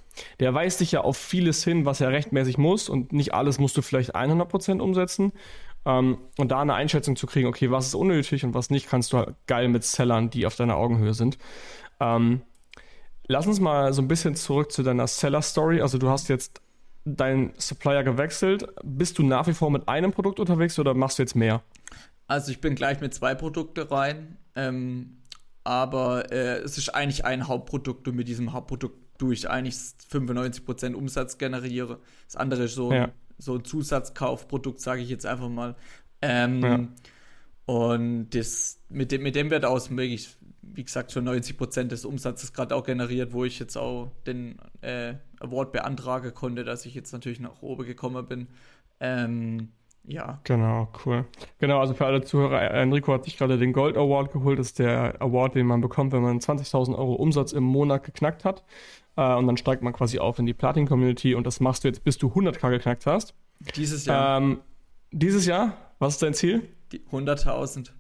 der weist dich ja auf vieles hin, was er rechtmäßig muss und nicht alles musst du vielleicht 100% umsetzen. Ähm, und da eine Einschätzung zu kriegen, okay, was ist unnötig und was nicht, kannst du halt geil mit Sellern, die auf deiner Augenhöhe sind. Ähm, lass uns mal so ein bisschen zurück zu deiner Seller-Story. Also du hast jetzt deinen Supplier gewechselt. Bist du nach wie vor mit einem Produkt unterwegs oder machst du jetzt mehr? Also ich bin gleich mit zwei Produkten rein. Ähm, aber äh, es ist eigentlich ein Hauptprodukt und mit diesem Hauptprodukt tue ich eigentlich 95% Umsatz generiere. Das andere ist so ja so ein Zusatzkaufprodukt, sage ich jetzt einfach mal. Ähm, ja. Und das, mit, dem, mit dem wird aus wirklich, wie gesagt, schon 90 Prozent des Umsatzes gerade auch generiert, wo ich jetzt auch den äh, Award beantragen konnte, dass ich jetzt natürlich nach oben gekommen bin. Ähm, ja. Genau, cool. Genau, also für alle Zuhörer, Enrico hat sich gerade den Gold Award geholt. Das ist der Award, den man bekommt, wenn man 20.000 Euro Umsatz im Monat geknackt hat. Äh, und dann steigt man quasi auf in die Platin-Community und das machst du jetzt, bis du 100k geknackt hast. Dieses Jahr. Ähm, dieses Jahr? Was ist dein Ziel? 100.000.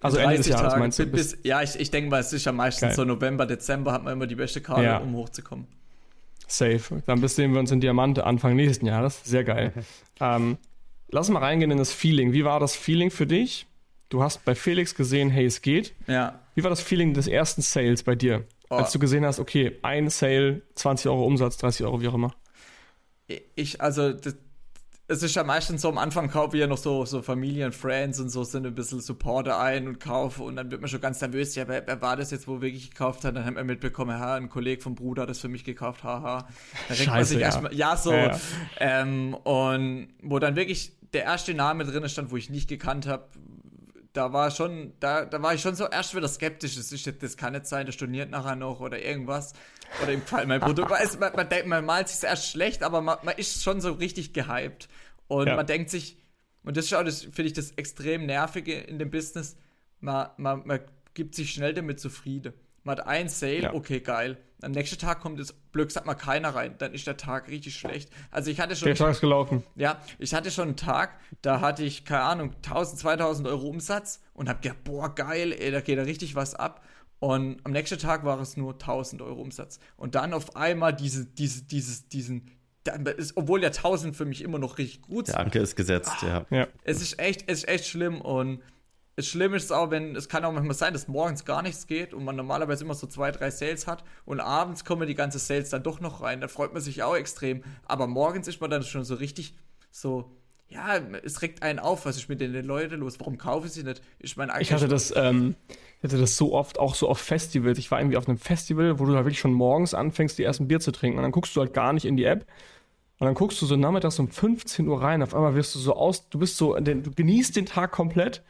Also Ende des Jahres Tage, meinst du? Bis, ja, ich, ich denke mal, es ist ja meistens Geil. so November, Dezember hat man immer die beste Karte, ja. um hochzukommen. Safe. Dann bis sehen wir uns in Diamante Anfang nächsten Jahres. Sehr geil. ähm, lass mal reingehen in das Feeling. Wie war das Feeling für dich? Du hast bei Felix gesehen, hey, es geht. Ja. Wie war das Feeling des ersten Sales bei dir? Oh. Als du gesehen hast, okay, ein Sale, 20 Euro Umsatz, 30 Euro, wie auch immer. Ich, also, das, es ist ja meistens so am Anfang kaufe ich ja noch so, so Familien, Friends und so sind ein bisschen Supporter ein und kaufe und dann wird man schon ganz nervös, ja, wer, wer war das jetzt, wo wirklich gekauft hat? Dann hat man mitbekommen, ha, ein Kollege vom Bruder hat das für mich gekauft, haha. Man sich ja. erstmal, ja, so. Ja, ja. Ähm, und wo dann wirklich der erste Name drin stand, wo ich nicht gekannt habe, da war schon, da, da war ich schon so erst wieder skeptisch. Das, ist, das kann nicht sein, der storniert nachher noch oder irgendwas. Oder im Fall mein Produkt. man, man, man, denkt, man malt sich erst schlecht, aber man, man ist schon so richtig gehypt. Und ja. man denkt sich, und das ist auch das, finde ich, das extrem Nervige in dem Business, man, man, man gibt sich schnell damit zufrieden. Man hat ein Sale, ja. okay, geil. Am nächsten Tag kommt es, Glück sagt mal keiner rein, dann ist der Tag richtig schlecht. Also ich hatte schon. Der Tag ist gelaufen. Ja, ich hatte schon einen Tag, da hatte ich, keine Ahnung, 1000, 2000 Euro Umsatz und hab gedacht, boah, geil, ey, da geht da richtig was ab. Und am nächsten Tag war es nur 1000 Euro Umsatz. Und dann auf einmal diese, diese, dieses, diesen, ist, obwohl ja 1000 für mich immer noch richtig gut sind. Der Anker ist gesetzt, ah, ja. ja. Es ist echt, es ist echt schlimm und das Schlimme ist auch, wenn, es kann auch manchmal sein, dass morgens gar nichts geht und man normalerweise immer so zwei, drei Sales hat und abends kommen die ganze Sales dann doch noch rein. Da freut man sich auch extrem. Aber morgens ist man dann schon so richtig so, ja, es regt einen auf, was ist mit den Leuten los? Warum kaufe ich sie nicht? Ich meine, ich hatte das, ähm, ich hatte das so oft, auch so auf Festivals. Ich war irgendwie auf einem Festival, wo du da wirklich schon morgens anfängst, die ersten Bier zu trinken und dann guckst du halt gar nicht in die App. Und dann guckst du so nachmittags um 15 Uhr rein, auf einmal wirst du so aus, du bist so, du genießt den Tag komplett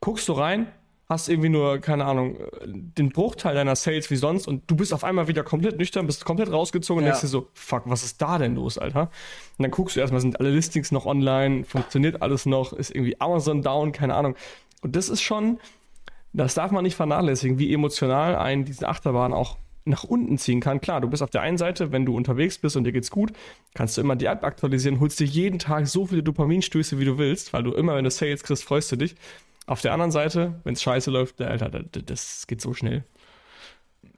guckst du rein, hast irgendwie nur, keine Ahnung, den Bruchteil deiner Sales wie sonst und du bist auf einmal wieder komplett nüchtern, bist komplett rausgezogen ja. und denkst dir so, fuck, was ist da denn los, Alter? Und dann guckst du erstmal, sind alle Listings noch online, funktioniert alles noch, ist irgendwie Amazon down, keine Ahnung. Und das ist schon, das darf man nicht vernachlässigen, wie emotional einen diese Achterbahn auch nach unten ziehen kann. Klar, du bist auf der einen Seite, wenn du unterwegs bist und dir geht's gut, kannst du immer die App aktualisieren, holst dir jeden Tag so viele Dopaminstöße, wie du willst, weil du immer, wenn du Sales kriegst, freust du dich. Auf der anderen Seite, wenn es scheiße läuft, Alter, das, das geht so schnell.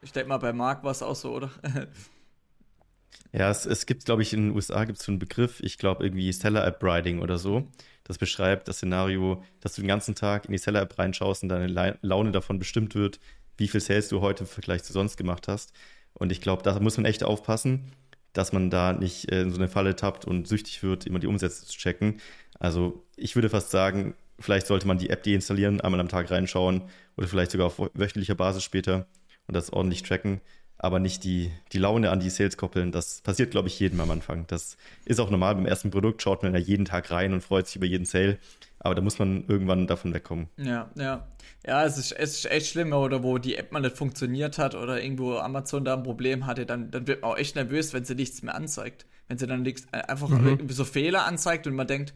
Ich denke mal, bei Marc war es auch so, oder? ja, es, es gibt, glaube ich, in den USA gibt es so einen Begriff, ich glaube irgendwie Seller-App-Riding oder so. Das beschreibt das Szenario, dass du den ganzen Tag in die Seller-App reinschaust und deine Laune davon bestimmt wird, wie viel Sales du heute im Vergleich zu sonst gemacht hast. Und ich glaube, da muss man echt aufpassen, dass man da nicht äh, in so eine Falle tappt und süchtig wird, immer die Umsätze zu checken. Also ich würde fast sagen, vielleicht sollte man die App deinstallieren, einmal am Tag reinschauen oder vielleicht sogar auf wöchentlicher Basis später und das ordentlich tracken, aber nicht die, die Laune an die Sales koppeln. Das passiert, glaube ich, jedem am Anfang. Das ist auch normal. Beim ersten Produkt schaut man ja jeden Tag rein und freut sich über jeden Sale. Aber da muss man irgendwann davon wegkommen. Ja, ja. Ja, es ist, es ist echt schlimm, oder wo die App mal nicht funktioniert hat oder irgendwo Amazon da ein Problem hatte, dann, dann wird man auch echt nervös, wenn sie nichts mehr anzeigt. Wenn sie dann nichts, äh, einfach mhm. so Fehler anzeigt und man denkt,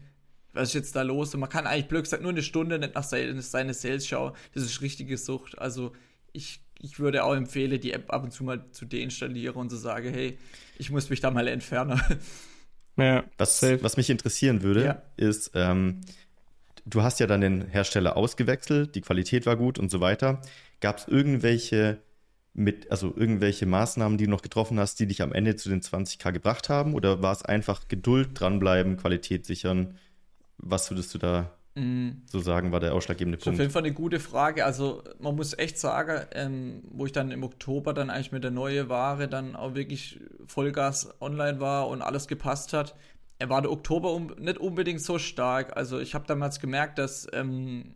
was ist jetzt da los? Und man kann eigentlich blöd gesagt nur eine Stunde nicht nach seine, seine Sales schauen. Das ist richtige Sucht. Also ich, ich würde auch empfehlen, die App ab und zu mal zu deinstallieren und zu so sagen, hey, ich muss mich da mal entfernen. Ja, was, was mich interessieren würde, ja. ist, ähm, du hast ja dann den Hersteller ausgewechselt, die Qualität war gut und so weiter. Gab es irgendwelche mit, also irgendwelche Maßnahmen, die du noch getroffen hast, die dich am Ende zu den 20k gebracht haben? Oder war es einfach Geduld, dranbleiben, Qualität sichern? Was würdest du da mm. so sagen, war der ausschlaggebende Punkt? Auf jeden Fall eine gute Frage. Also man muss echt sagen, ähm, wo ich dann im Oktober dann eigentlich mit der neuen Ware dann auch wirklich Vollgas online war und alles gepasst hat, er war der Oktober um, nicht unbedingt so stark. Also ich habe damals gemerkt, dass ähm,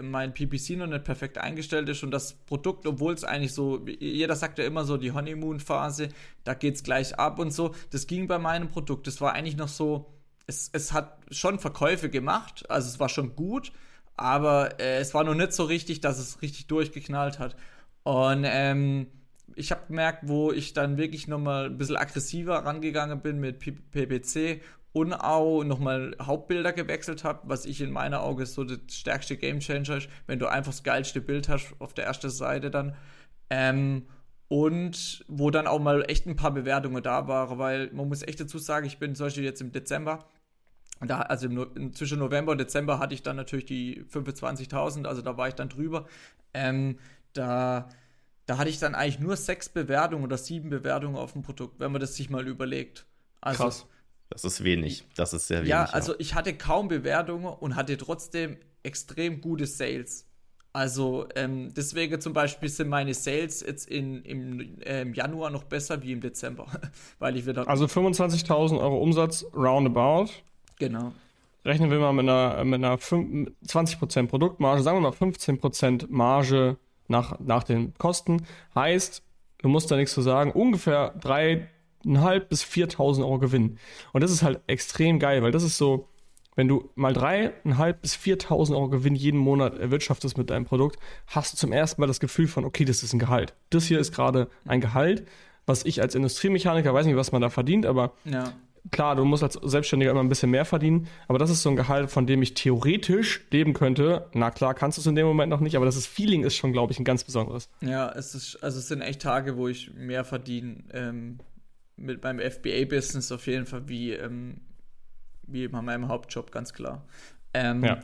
mein PPC noch nicht perfekt eingestellt ist und das Produkt, obwohl es eigentlich so, jeder sagt ja immer so, die Honeymoon-Phase, da geht es gleich ab und so. Das ging bei meinem Produkt. Das war eigentlich noch so, es, es hat schon Verkäufe gemacht, also es war schon gut, aber äh, es war noch nicht so richtig, dass es richtig durchgeknallt hat. Und ähm, ich habe gemerkt, wo ich dann wirklich nochmal ein bisschen aggressiver rangegangen bin mit PPC und auch nochmal Hauptbilder gewechselt habe, was ich in meiner Augen so das stärkste Gamechanger ist, wenn du einfach das geilste Bild hast auf der ersten Seite dann. Ähm, und wo dann auch mal echt ein paar Bewertungen da waren, weil man muss echt dazu sagen, ich bin zum Beispiel jetzt im Dezember, da, also im, zwischen November und Dezember hatte ich dann natürlich die 25.000, also da war ich dann drüber. Ähm, da da hatte ich dann eigentlich nur sechs Bewertungen oder sieben Bewertungen auf dem Produkt, wenn man das sich mal überlegt. Also, Krass. Das ist wenig. Das ist sehr wenig. Ja, also ich hatte kaum Bewertungen und hatte trotzdem extrem gute Sales. Also ähm, deswegen zum Beispiel sind meine Sales jetzt in, im, äh, im Januar noch besser wie im Dezember, weil ich wieder. Also 25.000 Euro Umsatz roundabout. Genau. Rechnen wir mal mit einer, mit einer 20% Produktmarge, sagen wir mal 15% Marge nach, nach den Kosten. Heißt, du musst da nichts zu sagen, ungefähr 3.500 bis 4.000 Euro Gewinn. Und das ist halt extrem geil, weil das ist so, wenn du mal 3.500 bis 4.000 Euro Gewinn jeden Monat erwirtschaftest mit deinem Produkt, hast du zum ersten Mal das Gefühl von, okay, das ist ein Gehalt. Das hier ist gerade ein Gehalt, was ich als Industriemechaniker weiß nicht, was man da verdient, aber ja klar, du musst als Selbstständiger immer ein bisschen mehr verdienen, aber das ist so ein Gehalt, von dem ich theoretisch leben könnte. Na klar, kannst du es in dem Moment noch nicht, aber das ist Feeling ist schon, glaube ich, ein ganz besonderes. Ja, es ist, also es sind echt Tage, wo ich mehr verdiene ähm, mit meinem FBA-Business auf jeden Fall wie, ähm, wie bei meinem Hauptjob, ganz klar. Ähm, ja.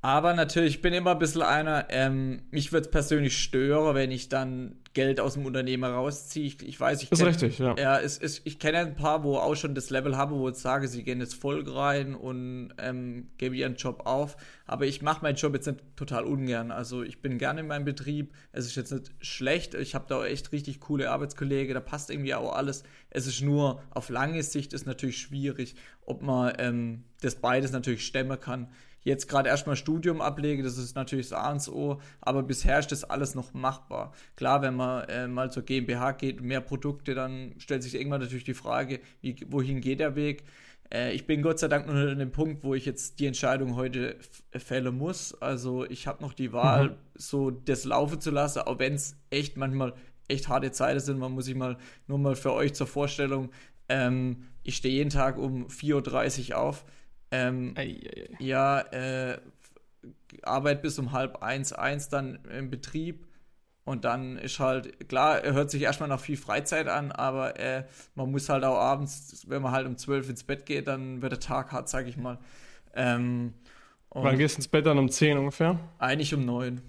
Aber natürlich, ich bin immer ein bisschen einer, ähm, mich wird es persönlich stören, wenn ich dann Geld aus dem Unternehmer rausziehe. Ich, ich weiß, ich kenne. Ist richtig, ja. ja es, es, ich kenne ein paar, wo auch schon das Level haben, wo ich sage, sie gehen jetzt voll rein und ähm, geben ihren Job auf. Aber ich mache meinen Job jetzt nicht total ungern. Also ich bin gerne in meinem Betrieb. Es ist jetzt nicht schlecht. Ich habe da auch echt richtig coole Arbeitskollegen. Da passt irgendwie auch alles. Es ist nur auf lange Sicht ist natürlich schwierig, ob man ähm, das beides natürlich stemmen kann jetzt gerade erstmal Studium ablege, das ist natürlich das A und O, aber bisher ist das alles noch machbar. Klar, wenn man äh, mal zur GmbH geht, mehr Produkte, dann stellt sich irgendwann natürlich die Frage, wie, wohin geht der Weg? Äh, ich bin Gott sei Dank noch an dem Punkt, wo ich jetzt die Entscheidung heute fällen muss. Also ich habe noch die Wahl, mhm. so das laufen zu lassen, auch wenn es echt manchmal echt harte Zeiten sind. Man muss sich mal nur mal für euch zur Vorstellung, ähm, ich stehe jeden Tag um 4.30 Uhr auf ähm, ei, ei, ei. Ja, äh, Arbeit bis um halb eins, eins dann im Betrieb. Und dann ist halt, klar, er hört sich erstmal noch viel Freizeit an, aber äh, man muss halt auch abends, wenn man halt um zwölf ins Bett geht, dann wird der Tag hart, sag ich mal. Ähm, Wann gehst du ins Bett dann um zehn ungefähr? Eigentlich um neun.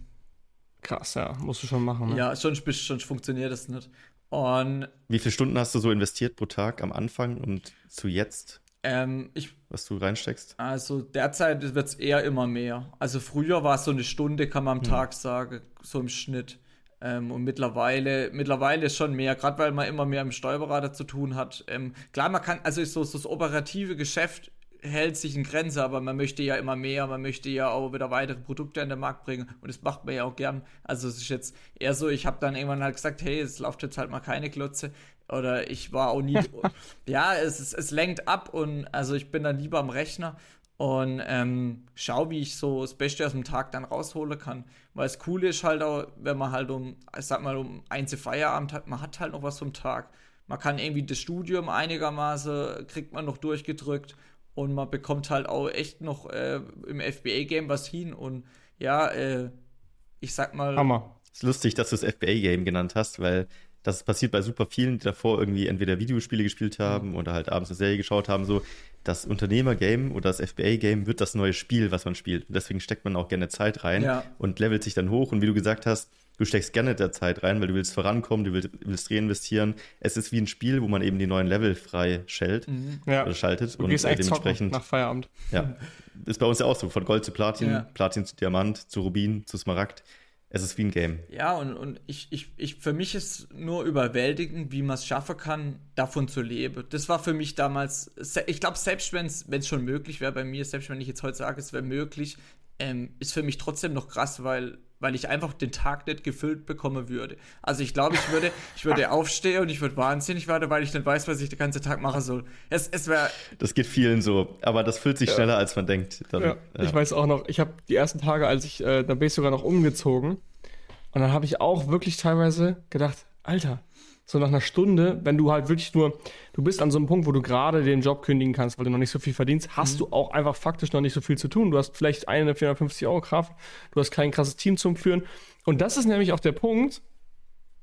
Krass, ja, musst du schon machen. Ne? Ja, sonst, sonst funktioniert das nicht. Und Wie viele Stunden hast du so investiert pro Tag am Anfang und zu jetzt? Ähm, ich, was du reinsteckst? Also derzeit wird es eher immer mehr. Also früher war es so eine Stunde, kann man am hm. Tag sagen, so im Schnitt. Ähm, und mittlerweile, mittlerweile ist schon mehr, gerade weil man immer mehr mit dem Steuerberater zu tun hat. Ähm, klar, man kann, also so, so das operative Geschäft hält sich in Grenze, aber man möchte ja immer mehr, man möchte ja auch wieder weitere Produkte an den Markt bringen und das macht man ja auch gern. Also es ist jetzt eher so, ich habe dann irgendwann halt gesagt, hey, es läuft jetzt halt mal keine Klotze oder ich war auch nie, ja, es, es, es lenkt ab und also ich bin dann lieber am Rechner und ähm, schau, wie ich so das Beste aus dem Tag dann rausholen kann. Weil es cool ist halt auch, wenn man halt um, ich sag mal, um eins Feierabend hat, man hat halt noch was vom Tag. Man kann irgendwie das Studium einigermaßen, kriegt man noch durchgedrückt und man bekommt halt auch echt noch äh, im FBA-Game was hin und ja, äh, ich sag mal. Hammer. Es ist lustig, dass du das FBA-Game genannt hast, weil das passiert bei super vielen, die davor irgendwie entweder Videospiele gespielt haben mhm. oder halt abends eine Serie geschaut haben, so das Unternehmergame oder das FBA-Game wird das neue Spiel, was man spielt. Und deswegen steckt man auch gerne Zeit rein ja. und levelt sich dann hoch. Und wie du gesagt hast, du steckst gerne der Zeit rein, weil du willst vorankommen, du willst, willst reinvestieren. Es ist wie ein Spiel, wo man eben die neuen Level frei schellt mhm. ja. oder schaltet. Du und gehst dementsprechend nach Feierabend. Ja, ist bei uns ja auch so, von Gold zu Platin, ja. Platin zu Diamant, zu Rubin, zu Smaragd. Es ist wie ein Game. Ja, und, und ich, ich, ich, für mich ist nur überwältigend, wie man es schaffen kann, davon zu leben. Das war für mich damals, ich glaube, selbst wenn es schon möglich wäre bei mir, selbst wenn ich jetzt heute sage, es wäre möglich, ähm, ist für mich trotzdem noch krass, weil weil ich einfach den Tag nicht gefüllt bekommen würde. Also ich glaube, ich würde, ich würde aufstehen und ich würde wahnsinnig werden, weil ich nicht weiß, was ich den ganzen Tag machen soll. Es, es wäre. Das geht vielen so, aber das fühlt sich ja. schneller, als man denkt. Dann, ja. Ja. Ich weiß auch noch, ich habe die ersten Tage, als ich, äh, da bin ich sogar noch umgezogen. Und dann habe ich auch wirklich teilweise gedacht, Alter, so nach einer Stunde, wenn du halt wirklich nur, du bist an so einem Punkt, wo du gerade den Job kündigen kannst, weil du noch nicht so viel verdienst, hast mhm. du auch einfach faktisch noch nicht so viel zu tun. Du hast vielleicht eine 450 Euro Kraft, du hast kein krasses Team zum Führen. Und das ist nämlich auch der Punkt,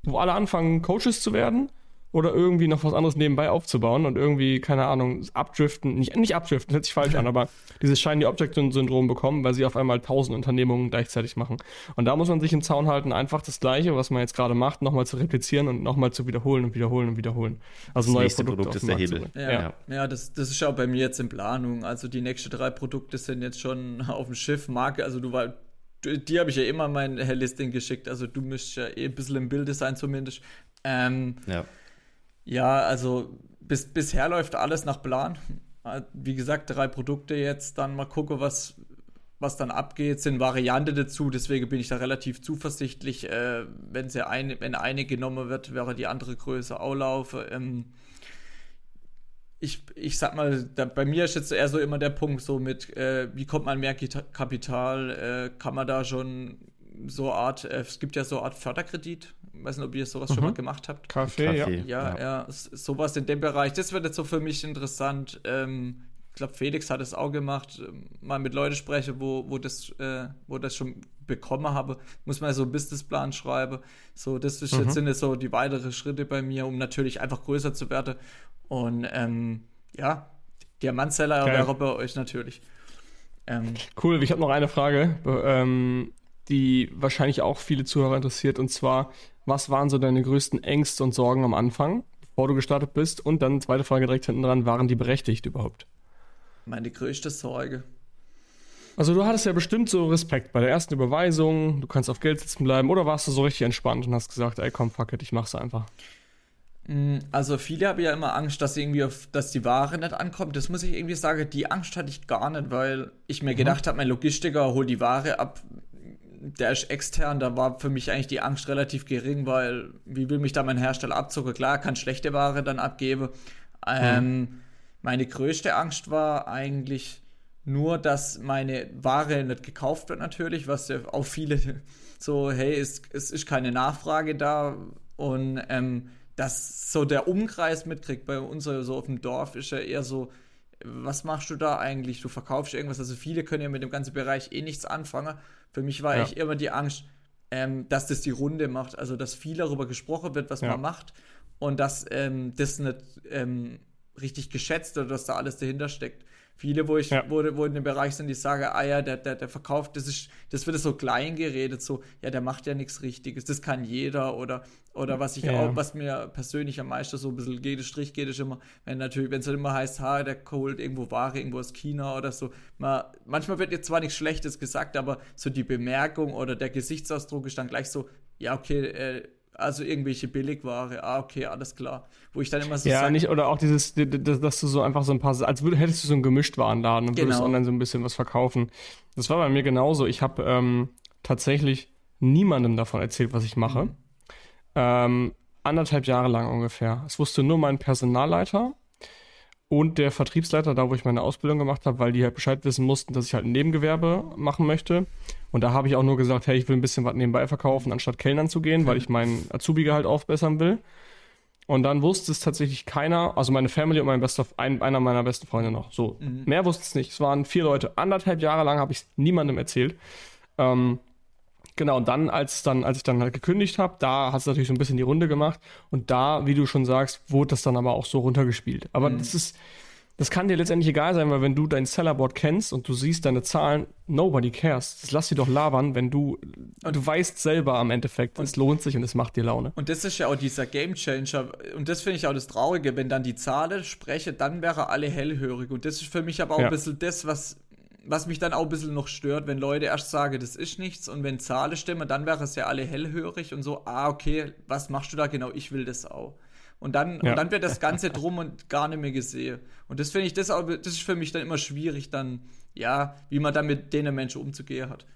wo alle anfangen, Coaches zu werden oder irgendwie noch was anderes nebenbei aufzubauen und irgendwie, keine Ahnung, abdriften, nicht, nicht abdriften, hört sich falsch an, aber dieses Shiny Object Syndrom bekommen, weil sie auf einmal tausend Unternehmungen gleichzeitig machen. Und da muss man sich im Zaun halten, einfach das Gleiche, was man jetzt gerade macht, nochmal zu replizieren und nochmal zu wiederholen und wiederholen und wiederholen. Also das neue nächste Produkte Produkt ist der Hebel. Ja, ja. ja das, das ist auch bei mir jetzt in Planung. Also die nächsten drei Produkte sind jetzt schon auf dem Schiff. Marke, also du war die habe ich ja immer mein Listing geschickt. Also du müsst ja eh ein bisschen im Bilde sein zumindest. Ähm, ja. Ja, also bis, bisher läuft alles nach Plan. Wie gesagt, drei Produkte jetzt, dann mal gucken, was, was dann abgeht, sind Variante dazu, deswegen bin ich da relativ zuversichtlich. Äh, wenn, sie eine, wenn eine genommen wird, wäre die andere Größe auch laufe. Ähm, ich, ich sag mal, da, bei mir ist jetzt eher so immer der Punkt, so mit, äh, wie kommt man mehr Kapital, äh, kann man da schon so Art, äh, es gibt ja so Art Förderkredit, ich weiß nicht, ob ihr sowas mhm. schon mal gemacht habt. Kaffee, Kaffee ja. ja. Ja, sowas in dem Bereich. Das wird jetzt so für mich interessant. Ähm, ich glaube, Felix hat es auch gemacht. Ähm, mal mit Leuten spreche, wo, wo, das, äh, wo das schon bekommen habe, muss man so einen Businessplan schreiben. So, das ist, mhm. jetzt sind jetzt so die weiteren Schritte bei mir, um natürlich einfach größer zu werden. Und ähm, ja, Diamantseller wäre bei euch natürlich. Ähm, cool, ich habe noch eine Frage. Ähm, die wahrscheinlich auch viele Zuhörer interessiert. Und zwar, was waren so deine größten Ängste und Sorgen am Anfang, bevor du gestartet bist? Und dann, zweite Frage direkt hinten dran, waren die berechtigt überhaupt? Meine größte Sorge. Also du hattest ja bestimmt so Respekt bei der ersten Überweisung, du kannst auf Geld sitzen bleiben, oder warst du so richtig entspannt und hast gesagt, ey komm, fuck it, ich mach's einfach? Mm, also viele haben ja immer Angst, dass irgendwie auf, dass die Ware nicht ankommt. Das muss ich irgendwie sagen, die Angst hatte ich gar nicht, weil ich mir mhm. gedacht habe, mein Logistiker holt die Ware ab, der ist extern, da war für mich eigentlich die Angst relativ gering, weil wie will mich da mein Hersteller abzocken? Klar, kann schlechte Ware dann abgeben. Ähm, mhm. Meine größte Angst war eigentlich nur, dass meine Ware nicht gekauft wird natürlich, was ja auch viele so, hey, es, es ist keine Nachfrage da und ähm, dass so der Umkreis mitkriegt. Bei uns so auf dem Dorf ist ja eher so, was machst du da eigentlich? Du verkaufst irgendwas. Also viele können ja mit dem ganzen Bereich eh nichts anfangen. Für mich war ja. ich immer die Angst, ähm, dass das die Runde macht. Also dass viel darüber gesprochen wird, was ja. man macht und dass ähm, das nicht ähm, richtig geschätzt oder dass da alles dahinter steckt. Viele, wo ich, ja. wo, wo in dem Bereich sind, die sagen, ah ja, der, der, der verkauft, das ist, das wird so klein geredet, so, ja, der macht ja nichts Richtiges, das kann jeder oder, oder was ich ja. auch, was mir persönlich am meisten so ein bisschen geht, Strich geht, ist immer, wenn natürlich, wenn es halt immer heißt, ha, der holt irgendwo Ware, irgendwo aus China oder so, man, manchmal wird jetzt zwar nichts Schlechtes gesagt, aber so die Bemerkung oder der Gesichtsausdruck ist dann gleich so, ja, okay, äh, also irgendwelche Billigware, ah, okay, alles klar. Wo ich dann immer so Ja, sag, nicht, oder auch dieses, dass du so einfach so ein paar, als würd, hättest du so einen Gemischtwarenladen und genau. würdest online so ein bisschen was verkaufen. Das war bei mir genauso. Ich habe ähm, tatsächlich niemandem davon erzählt, was ich mache. Mhm. Ähm, anderthalb Jahre lang ungefähr. Es wusste nur mein Personalleiter und der Vertriebsleiter, da wo ich meine Ausbildung gemacht habe, weil die halt Bescheid wissen mussten, dass ich halt ein Nebengewerbe machen möchte. Und da habe ich auch nur gesagt, hey, ich will ein bisschen was nebenbei verkaufen, anstatt Kellnern zu gehen, weil ich meinen Azubi-Gehalt aufbessern will. Und dann wusste es tatsächlich keiner, also meine Family und mein bester, ein, einer meiner besten Freunde noch. So, mhm. mehr wusste es nicht. Es waren vier Leute. Anderthalb Jahre lang habe ich es niemandem erzählt. Ähm, Genau, und dann, als dann, als ich dann halt gekündigt habe, da hat es natürlich so ein bisschen die Runde gemacht. Und da, wie du schon sagst, wurde das dann aber auch so runtergespielt. Aber mhm. das ist, das kann dir letztendlich egal sein, weil wenn du dein Sellerboard kennst und du siehst deine Zahlen, nobody cares. Das lass dir doch labern, wenn du, und du weißt selber am Endeffekt, es lohnt sich und es macht dir Laune. Und das ist ja auch dieser Gamechanger. Und das finde ich auch das Traurige, wenn dann die Zahlen spreche, dann wäre alle hellhörig. Und das ist für mich aber auch ja. ein bisschen das, was was mich dann auch ein bisschen noch stört, wenn Leute erst sagen, das ist nichts und wenn Zahlen stimmen, dann wäre es ja alle hellhörig und so, ah, okay, was machst du da genau? Ich will das auch. Und dann, ja. und dann wird das Ganze drum und gar nicht mehr gesehen. Und das finde ich, das, auch, das ist für mich dann immer schwierig, dann, ja, wie man dann mit denen Menschen umzugehen hat.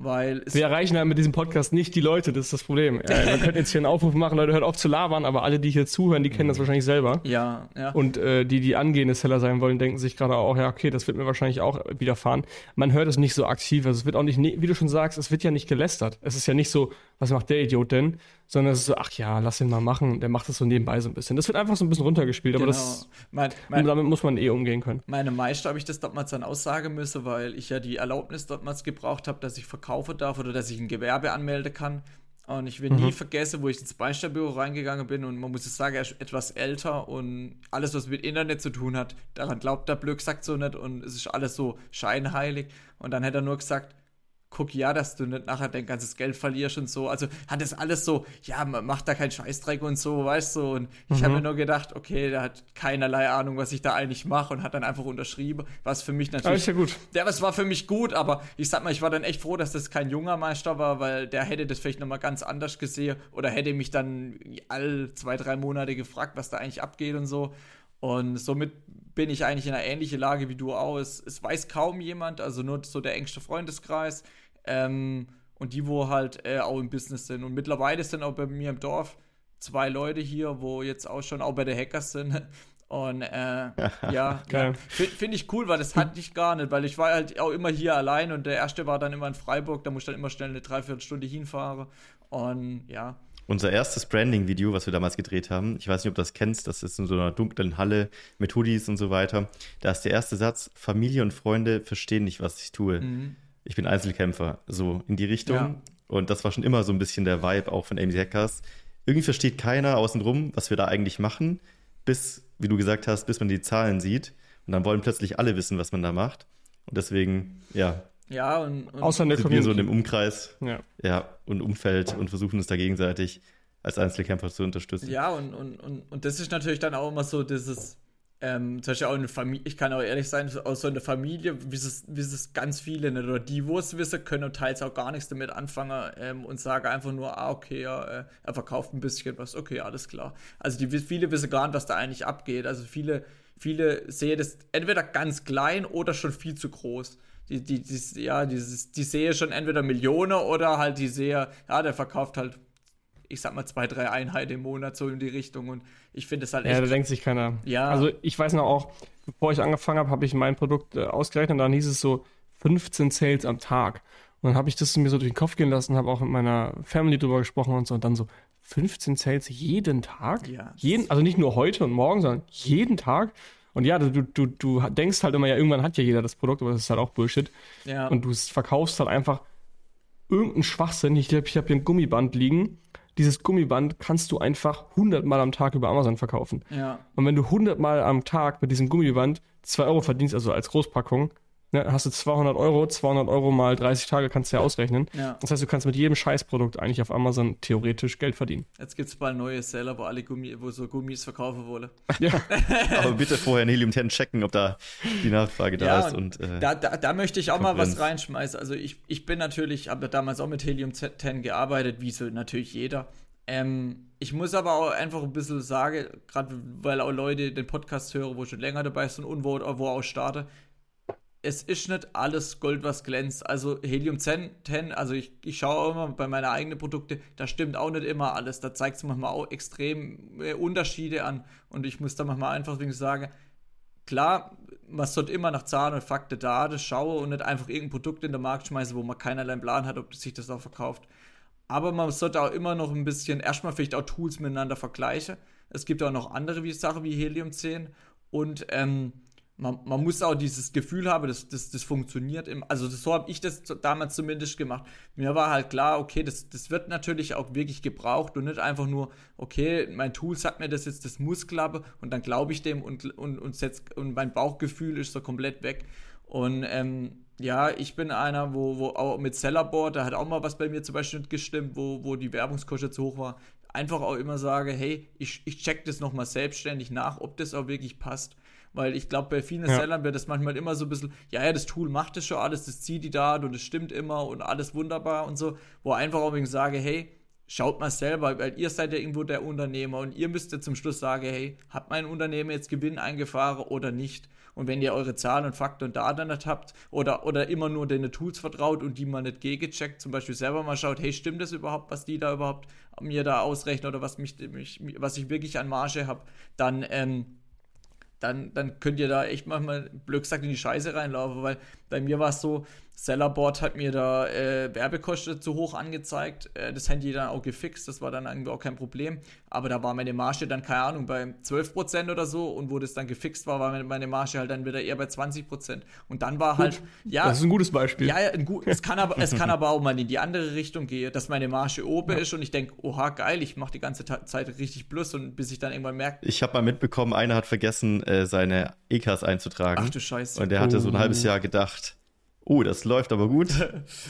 Weil wir erreichen ja mit diesem Podcast nicht die Leute, das ist das Problem. Ja, wir können jetzt hier einen Aufruf machen, Leute, hört auf zu labern, aber alle, die hier zuhören, die kennen das wahrscheinlich selber. Ja, ja. Und äh, die, die angehende Seller sein wollen, denken sich gerade auch, ja, okay, das wird mir wahrscheinlich auch widerfahren. Man hört es nicht so aktiv, also es wird auch nicht, wie du schon sagst, es wird ja nicht gelästert. Es ist ja nicht so, was macht der Idiot denn? Sondern es ist so, ach ja, lass ihn mal machen, der macht das so nebenbei so ein bisschen. Das wird einfach so ein bisschen runtergespielt, genau. aber das, mein, mein, damit muss man eh umgehen können. Meine Meister habe ich das damals dann aussagen müssen, weil ich ja die Erlaubnis damals gebraucht habe, dass ich verkaufen darf oder dass ich ein Gewerbe anmelden kann. Und ich will mhm. nie vergessen, wo ich ins Beistellbüro reingegangen bin und man muss es sagen, er ist etwas älter und alles, was mit Internet zu tun hat, daran glaubt der Blöck, sagt so nicht und es ist alles so scheinheilig. Und dann hätte er nur gesagt, guck ja, dass du nicht nachher dein ganzes Geld verlierst und so. Also hat das alles so, ja, man macht da keinen Scheißdreck und so, weißt du. Und ich mhm. habe mir nur gedacht, okay, der hat keinerlei Ahnung, was ich da eigentlich mache und hat dann einfach unterschrieben, was für mich natürlich. Ja, gut. Ja, das war für mich gut, aber ich sag mal, ich war dann echt froh, dass das kein junger Meister war, weil der hätte das vielleicht nochmal ganz anders gesehen oder hätte mich dann all zwei, drei Monate gefragt, was da eigentlich abgeht und so. Und somit bin ich eigentlich in einer ähnlichen Lage wie du auch. Es, es weiß kaum jemand, also nur so der engste Freundeskreis. Ähm, und die, wo halt äh, auch im Business sind. Und mittlerweile sind auch bei mir im Dorf zwei Leute hier, wo jetzt auch schon auch bei der Hackers sind. Und äh, ja, ja finde ich cool, weil das hatte ich gar nicht, weil ich war halt auch immer hier allein und der erste war dann immer in Freiburg, da musste ich dann immer schnell eine Dreiviertelstunde hinfahren. Und ja, unser erstes Branding-Video, was wir damals gedreht haben, ich weiß nicht, ob du das kennst, das ist in so einer dunklen Halle mit Hoodies und so weiter. Da ist der erste Satz: Familie und Freunde verstehen nicht, was ich tue. Mhm. Ich bin Einzelkämpfer, so in die Richtung. Ja. Und das war schon immer so ein bisschen der Vibe auch von AMC Hackers. Irgendwie versteht keiner außenrum, was wir da eigentlich machen, bis, wie du gesagt hast, bis man die Zahlen sieht. Und dann wollen plötzlich alle wissen, was man da macht. Und deswegen, ja, ja, und, und Außer in der sind wir so in dem Umkreis ja. Ja, und Umfeld und versuchen uns da gegenseitig als Einzelkämpfer zu unterstützen. Ja, und, und, und, und das ist natürlich dann auch immer so dieses, ähm, zum Beispiel auch eine Familie, ich kann auch ehrlich sein, aus so einer Familie, wie es, wie es ganz viele, nicht, oder die, wo es wissen, können teils auch gar nichts damit anfangen ähm, und sagen einfach nur, ah, okay, ja, äh, er verkauft ein bisschen was, okay, alles klar. Also die viele wissen gar nicht, was da eigentlich abgeht. Also viele, viele sehen das entweder ganz klein oder schon viel zu groß die, die, die, ja, dieses, die sehe schon entweder Millionen oder halt die sehe, ja, der verkauft halt, ich sag mal, zwei, drei Einheiten im Monat so in die Richtung und ich finde es halt echt. Ja, da denkt sich keiner. Ja. Also ich weiß noch auch, bevor ich angefangen habe, habe ich mein Produkt äh, ausgerechnet und dann hieß es so 15 Sales am Tag. Und dann habe ich das mir so durch den Kopf gehen lassen, habe auch mit meiner Family drüber gesprochen und so und dann so 15 Sales jeden Tag? Ja. Jeden, also nicht nur heute und morgen, sondern jeden Tag. Und ja, du, du, du denkst halt immer, ja, irgendwann hat ja jeder das Produkt, aber das ist halt auch Bullshit. Ja. Und du verkaufst halt einfach irgendeinen Schwachsinn. Ich glaube, ich habe hier ein Gummiband liegen. Dieses Gummiband kannst du einfach 100 Mal am Tag über Amazon verkaufen. Ja. Und wenn du 100 Mal am Tag mit diesem Gummiband 2 Euro verdienst, also als Großpackung, ne, hast du 200 Euro, 200 Euro mal 30 Tage kannst du ja ausrechnen. Ja. Das heißt, du kannst mit jedem Scheißprodukt eigentlich auf Amazon theoretisch Geld verdienen. Jetzt gibt es bald neue Seller, wo alle Gummi, wo so Gummis verkaufen wollen. Ja. Aber bitte vorher in Helium 10 checken, ob da die Nachfrage da ja, ist. Und, äh, da, da, da, möchte ich auch mal was reinschmeißen. Also ich, ich bin natürlich, habe damals auch mit Helium 10 gearbeitet, wie so natürlich jeder. Ähm, ich muss aber auch einfach ein bisschen sagen, gerade weil auch Leute den Podcast hören, wo schon länger dabei sind und wo, wo auch starte, es ist nicht alles Gold, was glänzt. Also Helium 10, 10 also ich, ich schaue auch immer bei meinen eigenen Produkten, da stimmt auch nicht immer alles. Da zeigt es manchmal auch extrem äh, Unterschiede an. Und ich muss da manchmal einfach sagen, klar, man sollte immer nach Zahlen und Fakten da das schauen und nicht einfach irgendein Produkt in den Markt schmeißen, wo man keinerlei Plan hat, ob sich das auch verkauft. Aber man sollte auch immer noch ein bisschen, erstmal vielleicht auch Tools miteinander vergleichen. Es gibt auch noch andere wie Sachen wie Helium 10 und ähm, man, man, muss auch dieses Gefühl haben, dass das, das funktioniert. Im, also das, so habe ich das damals zumindest gemacht. Mir war halt klar, okay, das, das wird natürlich auch wirklich gebraucht und nicht einfach nur, okay, mein Tool sagt mir das jetzt, das muss klappen und dann glaube ich dem und, und, und, setz, und mein Bauchgefühl ist so komplett weg. Und ähm, ja, ich bin einer, wo, wo auch mit Sellerboard, da hat auch mal was bei mir zum Beispiel gestimmt, wo, wo die Werbungskosten zu hoch war. Einfach auch immer sage, hey, ich, ich check das nochmal selbstständig nach, ob das auch wirklich passt. Weil ich glaube, bei vielen ja. Sellern wird das manchmal immer so ein bisschen, ja, ja, das Tool macht das schon alles, das zieht die Daten und es stimmt immer und alles wunderbar und so. Wo einfach auch ich sage, hey, schaut mal selber, weil ihr seid ja irgendwo der Unternehmer und ihr müsst ja zum Schluss sagen, hey, hat mein Unternehmen jetzt Gewinn eingefahren oder nicht? Und wenn ihr eure Zahlen und Fakten und Daten nicht habt oder, oder immer nur den Tools vertraut und die mal nicht gegecheckt, zum Beispiel selber mal schaut, hey, stimmt das überhaupt, was die da überhaupt mir da ausrechnen oder was mich, mich was ich wirklich an Marge habe, dann ähm, dann, dann könnt ihr da echt manchmal blöd gesagt in die Scheiße reinlaufen, weil bei mir war es so, Sellerboard hat mir da äh, Werbekosten zu hoch angezeigt. Äh, das Handy dann auch gefixt, das war dann irgendwie auch kein Problem. Aber da war meine Marge dann, keine Ahnung, bei 12% oder so. Und wo das dann gefixt war, war meine Marge halt dann wieder eher bei 20%. Und dann war halt, Gut, ja. Das ist ein gutes Beispiel. Ja, ein gut, es, kann aber, es kann aber auch mal in die andere Richtung gehen, dass meine Marge oben ja. ist und ich denke, oha, geil, ich mache die ganze Zeit richtig Plus und bis ich dann irgendwann merke. Ich habe mal mitbekommen, einer hat vergessen, äh, seine EKs einzutragen. Ach du Scheiße. Und der hatte oh. so ein halbes Jahr gedacht, oh, das läuft aber gut,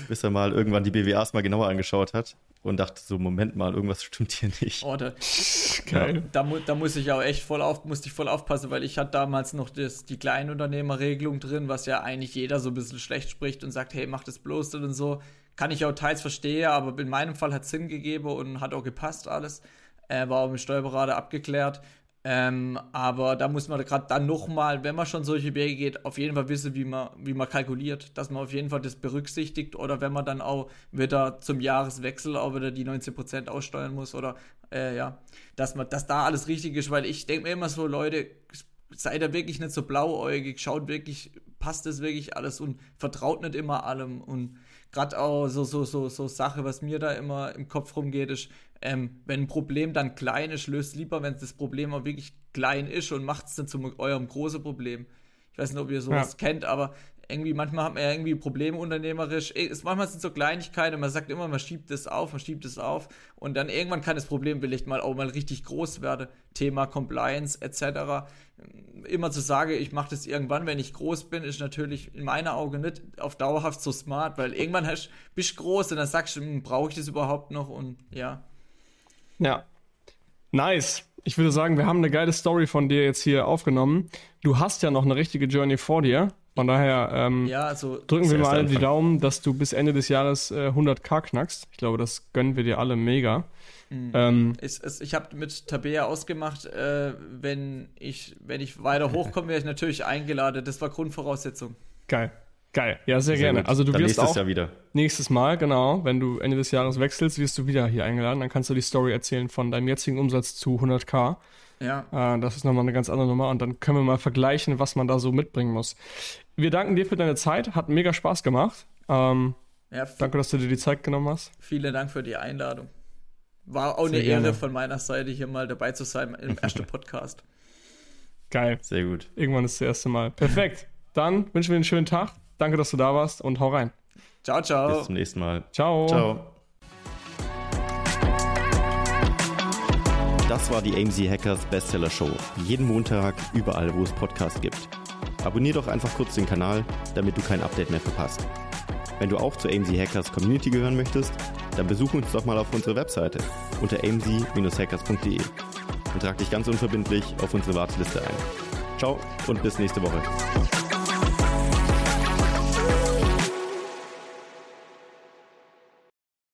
bis er mal irgendwann die BWAs mal genauer angeschaut hat und dachte so, Moment mal, irgendwas stimmt hier nicht. Oh, da, Geil. Da, da, da, muss ich auch echt voll auf, musste ich voll aufpassen, weil ich hatte damals noch das, die Kleinunternehmerregelung drin, was ja eigentlich jeder so ein bisschen schlecht spricht und sagt, hey, mach das bloß und so. Kann ich auch teils verstehen, aber in meinem Fall hat es Sinn gegeben und hat auch gepasst alles. Äh, war auch mit Steuerberater abgeklärt. Ähm, aber da muss man gerade dann nochmal, wenn man schon solche Wege geht, auf jeden Fall wissen, wie man, wie man kalkuliert, dass man auf jeden Fall das berücksichtigt oder wenn man dann auch wieder zum Jahreswechsel auch wieder die 19% aussteuern muss oder äh, ja, dass man, dass da alles richtig ist, weil ich denke mir immer so, Leute, seid da wirklich nicht so blauäugig, schaut wirklich, passt das wirklich alles und vertraut nicht immer allem. Und gerade auch so, so, so, so Sache, was mir da immer im Kopf rumgeht, ist, ähm, wenn ein Problem dann klein ist, löst lieber, wenn das Problem auch wirklich klein ist und macht es dann zu eurem großen Problem. Ich weiß nicht, ob ihr sowas ja. kennt, aber irgendwie manchmal hat man ja irgendwie Probleme unternehmerisch. Es, manchmal sind so Kleinigkeiten, man sagt immer, man schiebt es auf, man schiebt es auf und dann irgendwann kann das Problem vielleicht mal auch mal richtig groß werden. Thema Compliance etc. Immer zu sagen, ich mache das irgendwann, wenn ich groß bin, ist natürlich in meiner Augen nicht auf dauerhaft so smart, weil irgendwann hast, bist du groß und dann sagst du, hm, brauche ich das überhaupt noch und ja. Ja. Nice. Ich würde sagen, wir haben eine geile Story von dir jetzt hier aufgenommen. Du hast ja noch eine richtige Journey vor dir. Von daher ähm, ja, also drücken wir mal alle die Daumen, dass du bis Ende des Jahres äh, 100k knackst. Ich glaube, das gönnen wir dir alle mega. Mhm. Ähm, ich, ich habe mit Tabea ausgemacht, äh, wenn, ich, wenn ich weiter hochkomme, wäre ich natürlich eingeladen. Das war Grundvoraussetzung. Geil. Geil, ja, sehr, sehr gerne. Gut. Also du Dann wirst nächstes auch Jahr wieder. nächstes Mal, genau, wenn du Ende des Jahres wechselst, wirst du wieder hier eingeladen. Dann kannst du die Story erzählen von deinem jetzigen Umsatz zu 100k. Ja. Äh, das ist nochmal eine ganz andere Nummer und dann können wir mal vergleichen, was man da so mitbringen muss. Wir danken dir für deine Zeit, hat mega Spaß gemacht. Ähm, ja, danke, dass du dir die Zeit genommen hast. Vielen Dank für die Einladung. War auch Sehr eine gerne. Ehre von meiner Seite, hier mal dabei zu sein im ersten Podcast. Geil. Sehr gut. Irgendwann ist das erste Mal. Perfekt. Dann wünschen wir einen schönen Tag. Danke, dass du da warst und hau rein. Ciao, ciao. Bis zum nächsten Mal. Ciao. Ciao. Das war die AMZ Hackers Bestseller Show. Jeden Montag, überall, wo es Podcasts gibt. abonnier doch einfach kurz den Kanal, damit du kein Update mehr verpasst. Wenn du auch zur AMZ Hackers Community gehören möchtest, dann besuch uns doch mal auf unserer Webseite unter amz-hackers.de und trag dich ganz unverbindlich auf unsere Warteliste ein. Ciao und bis nächste Woche.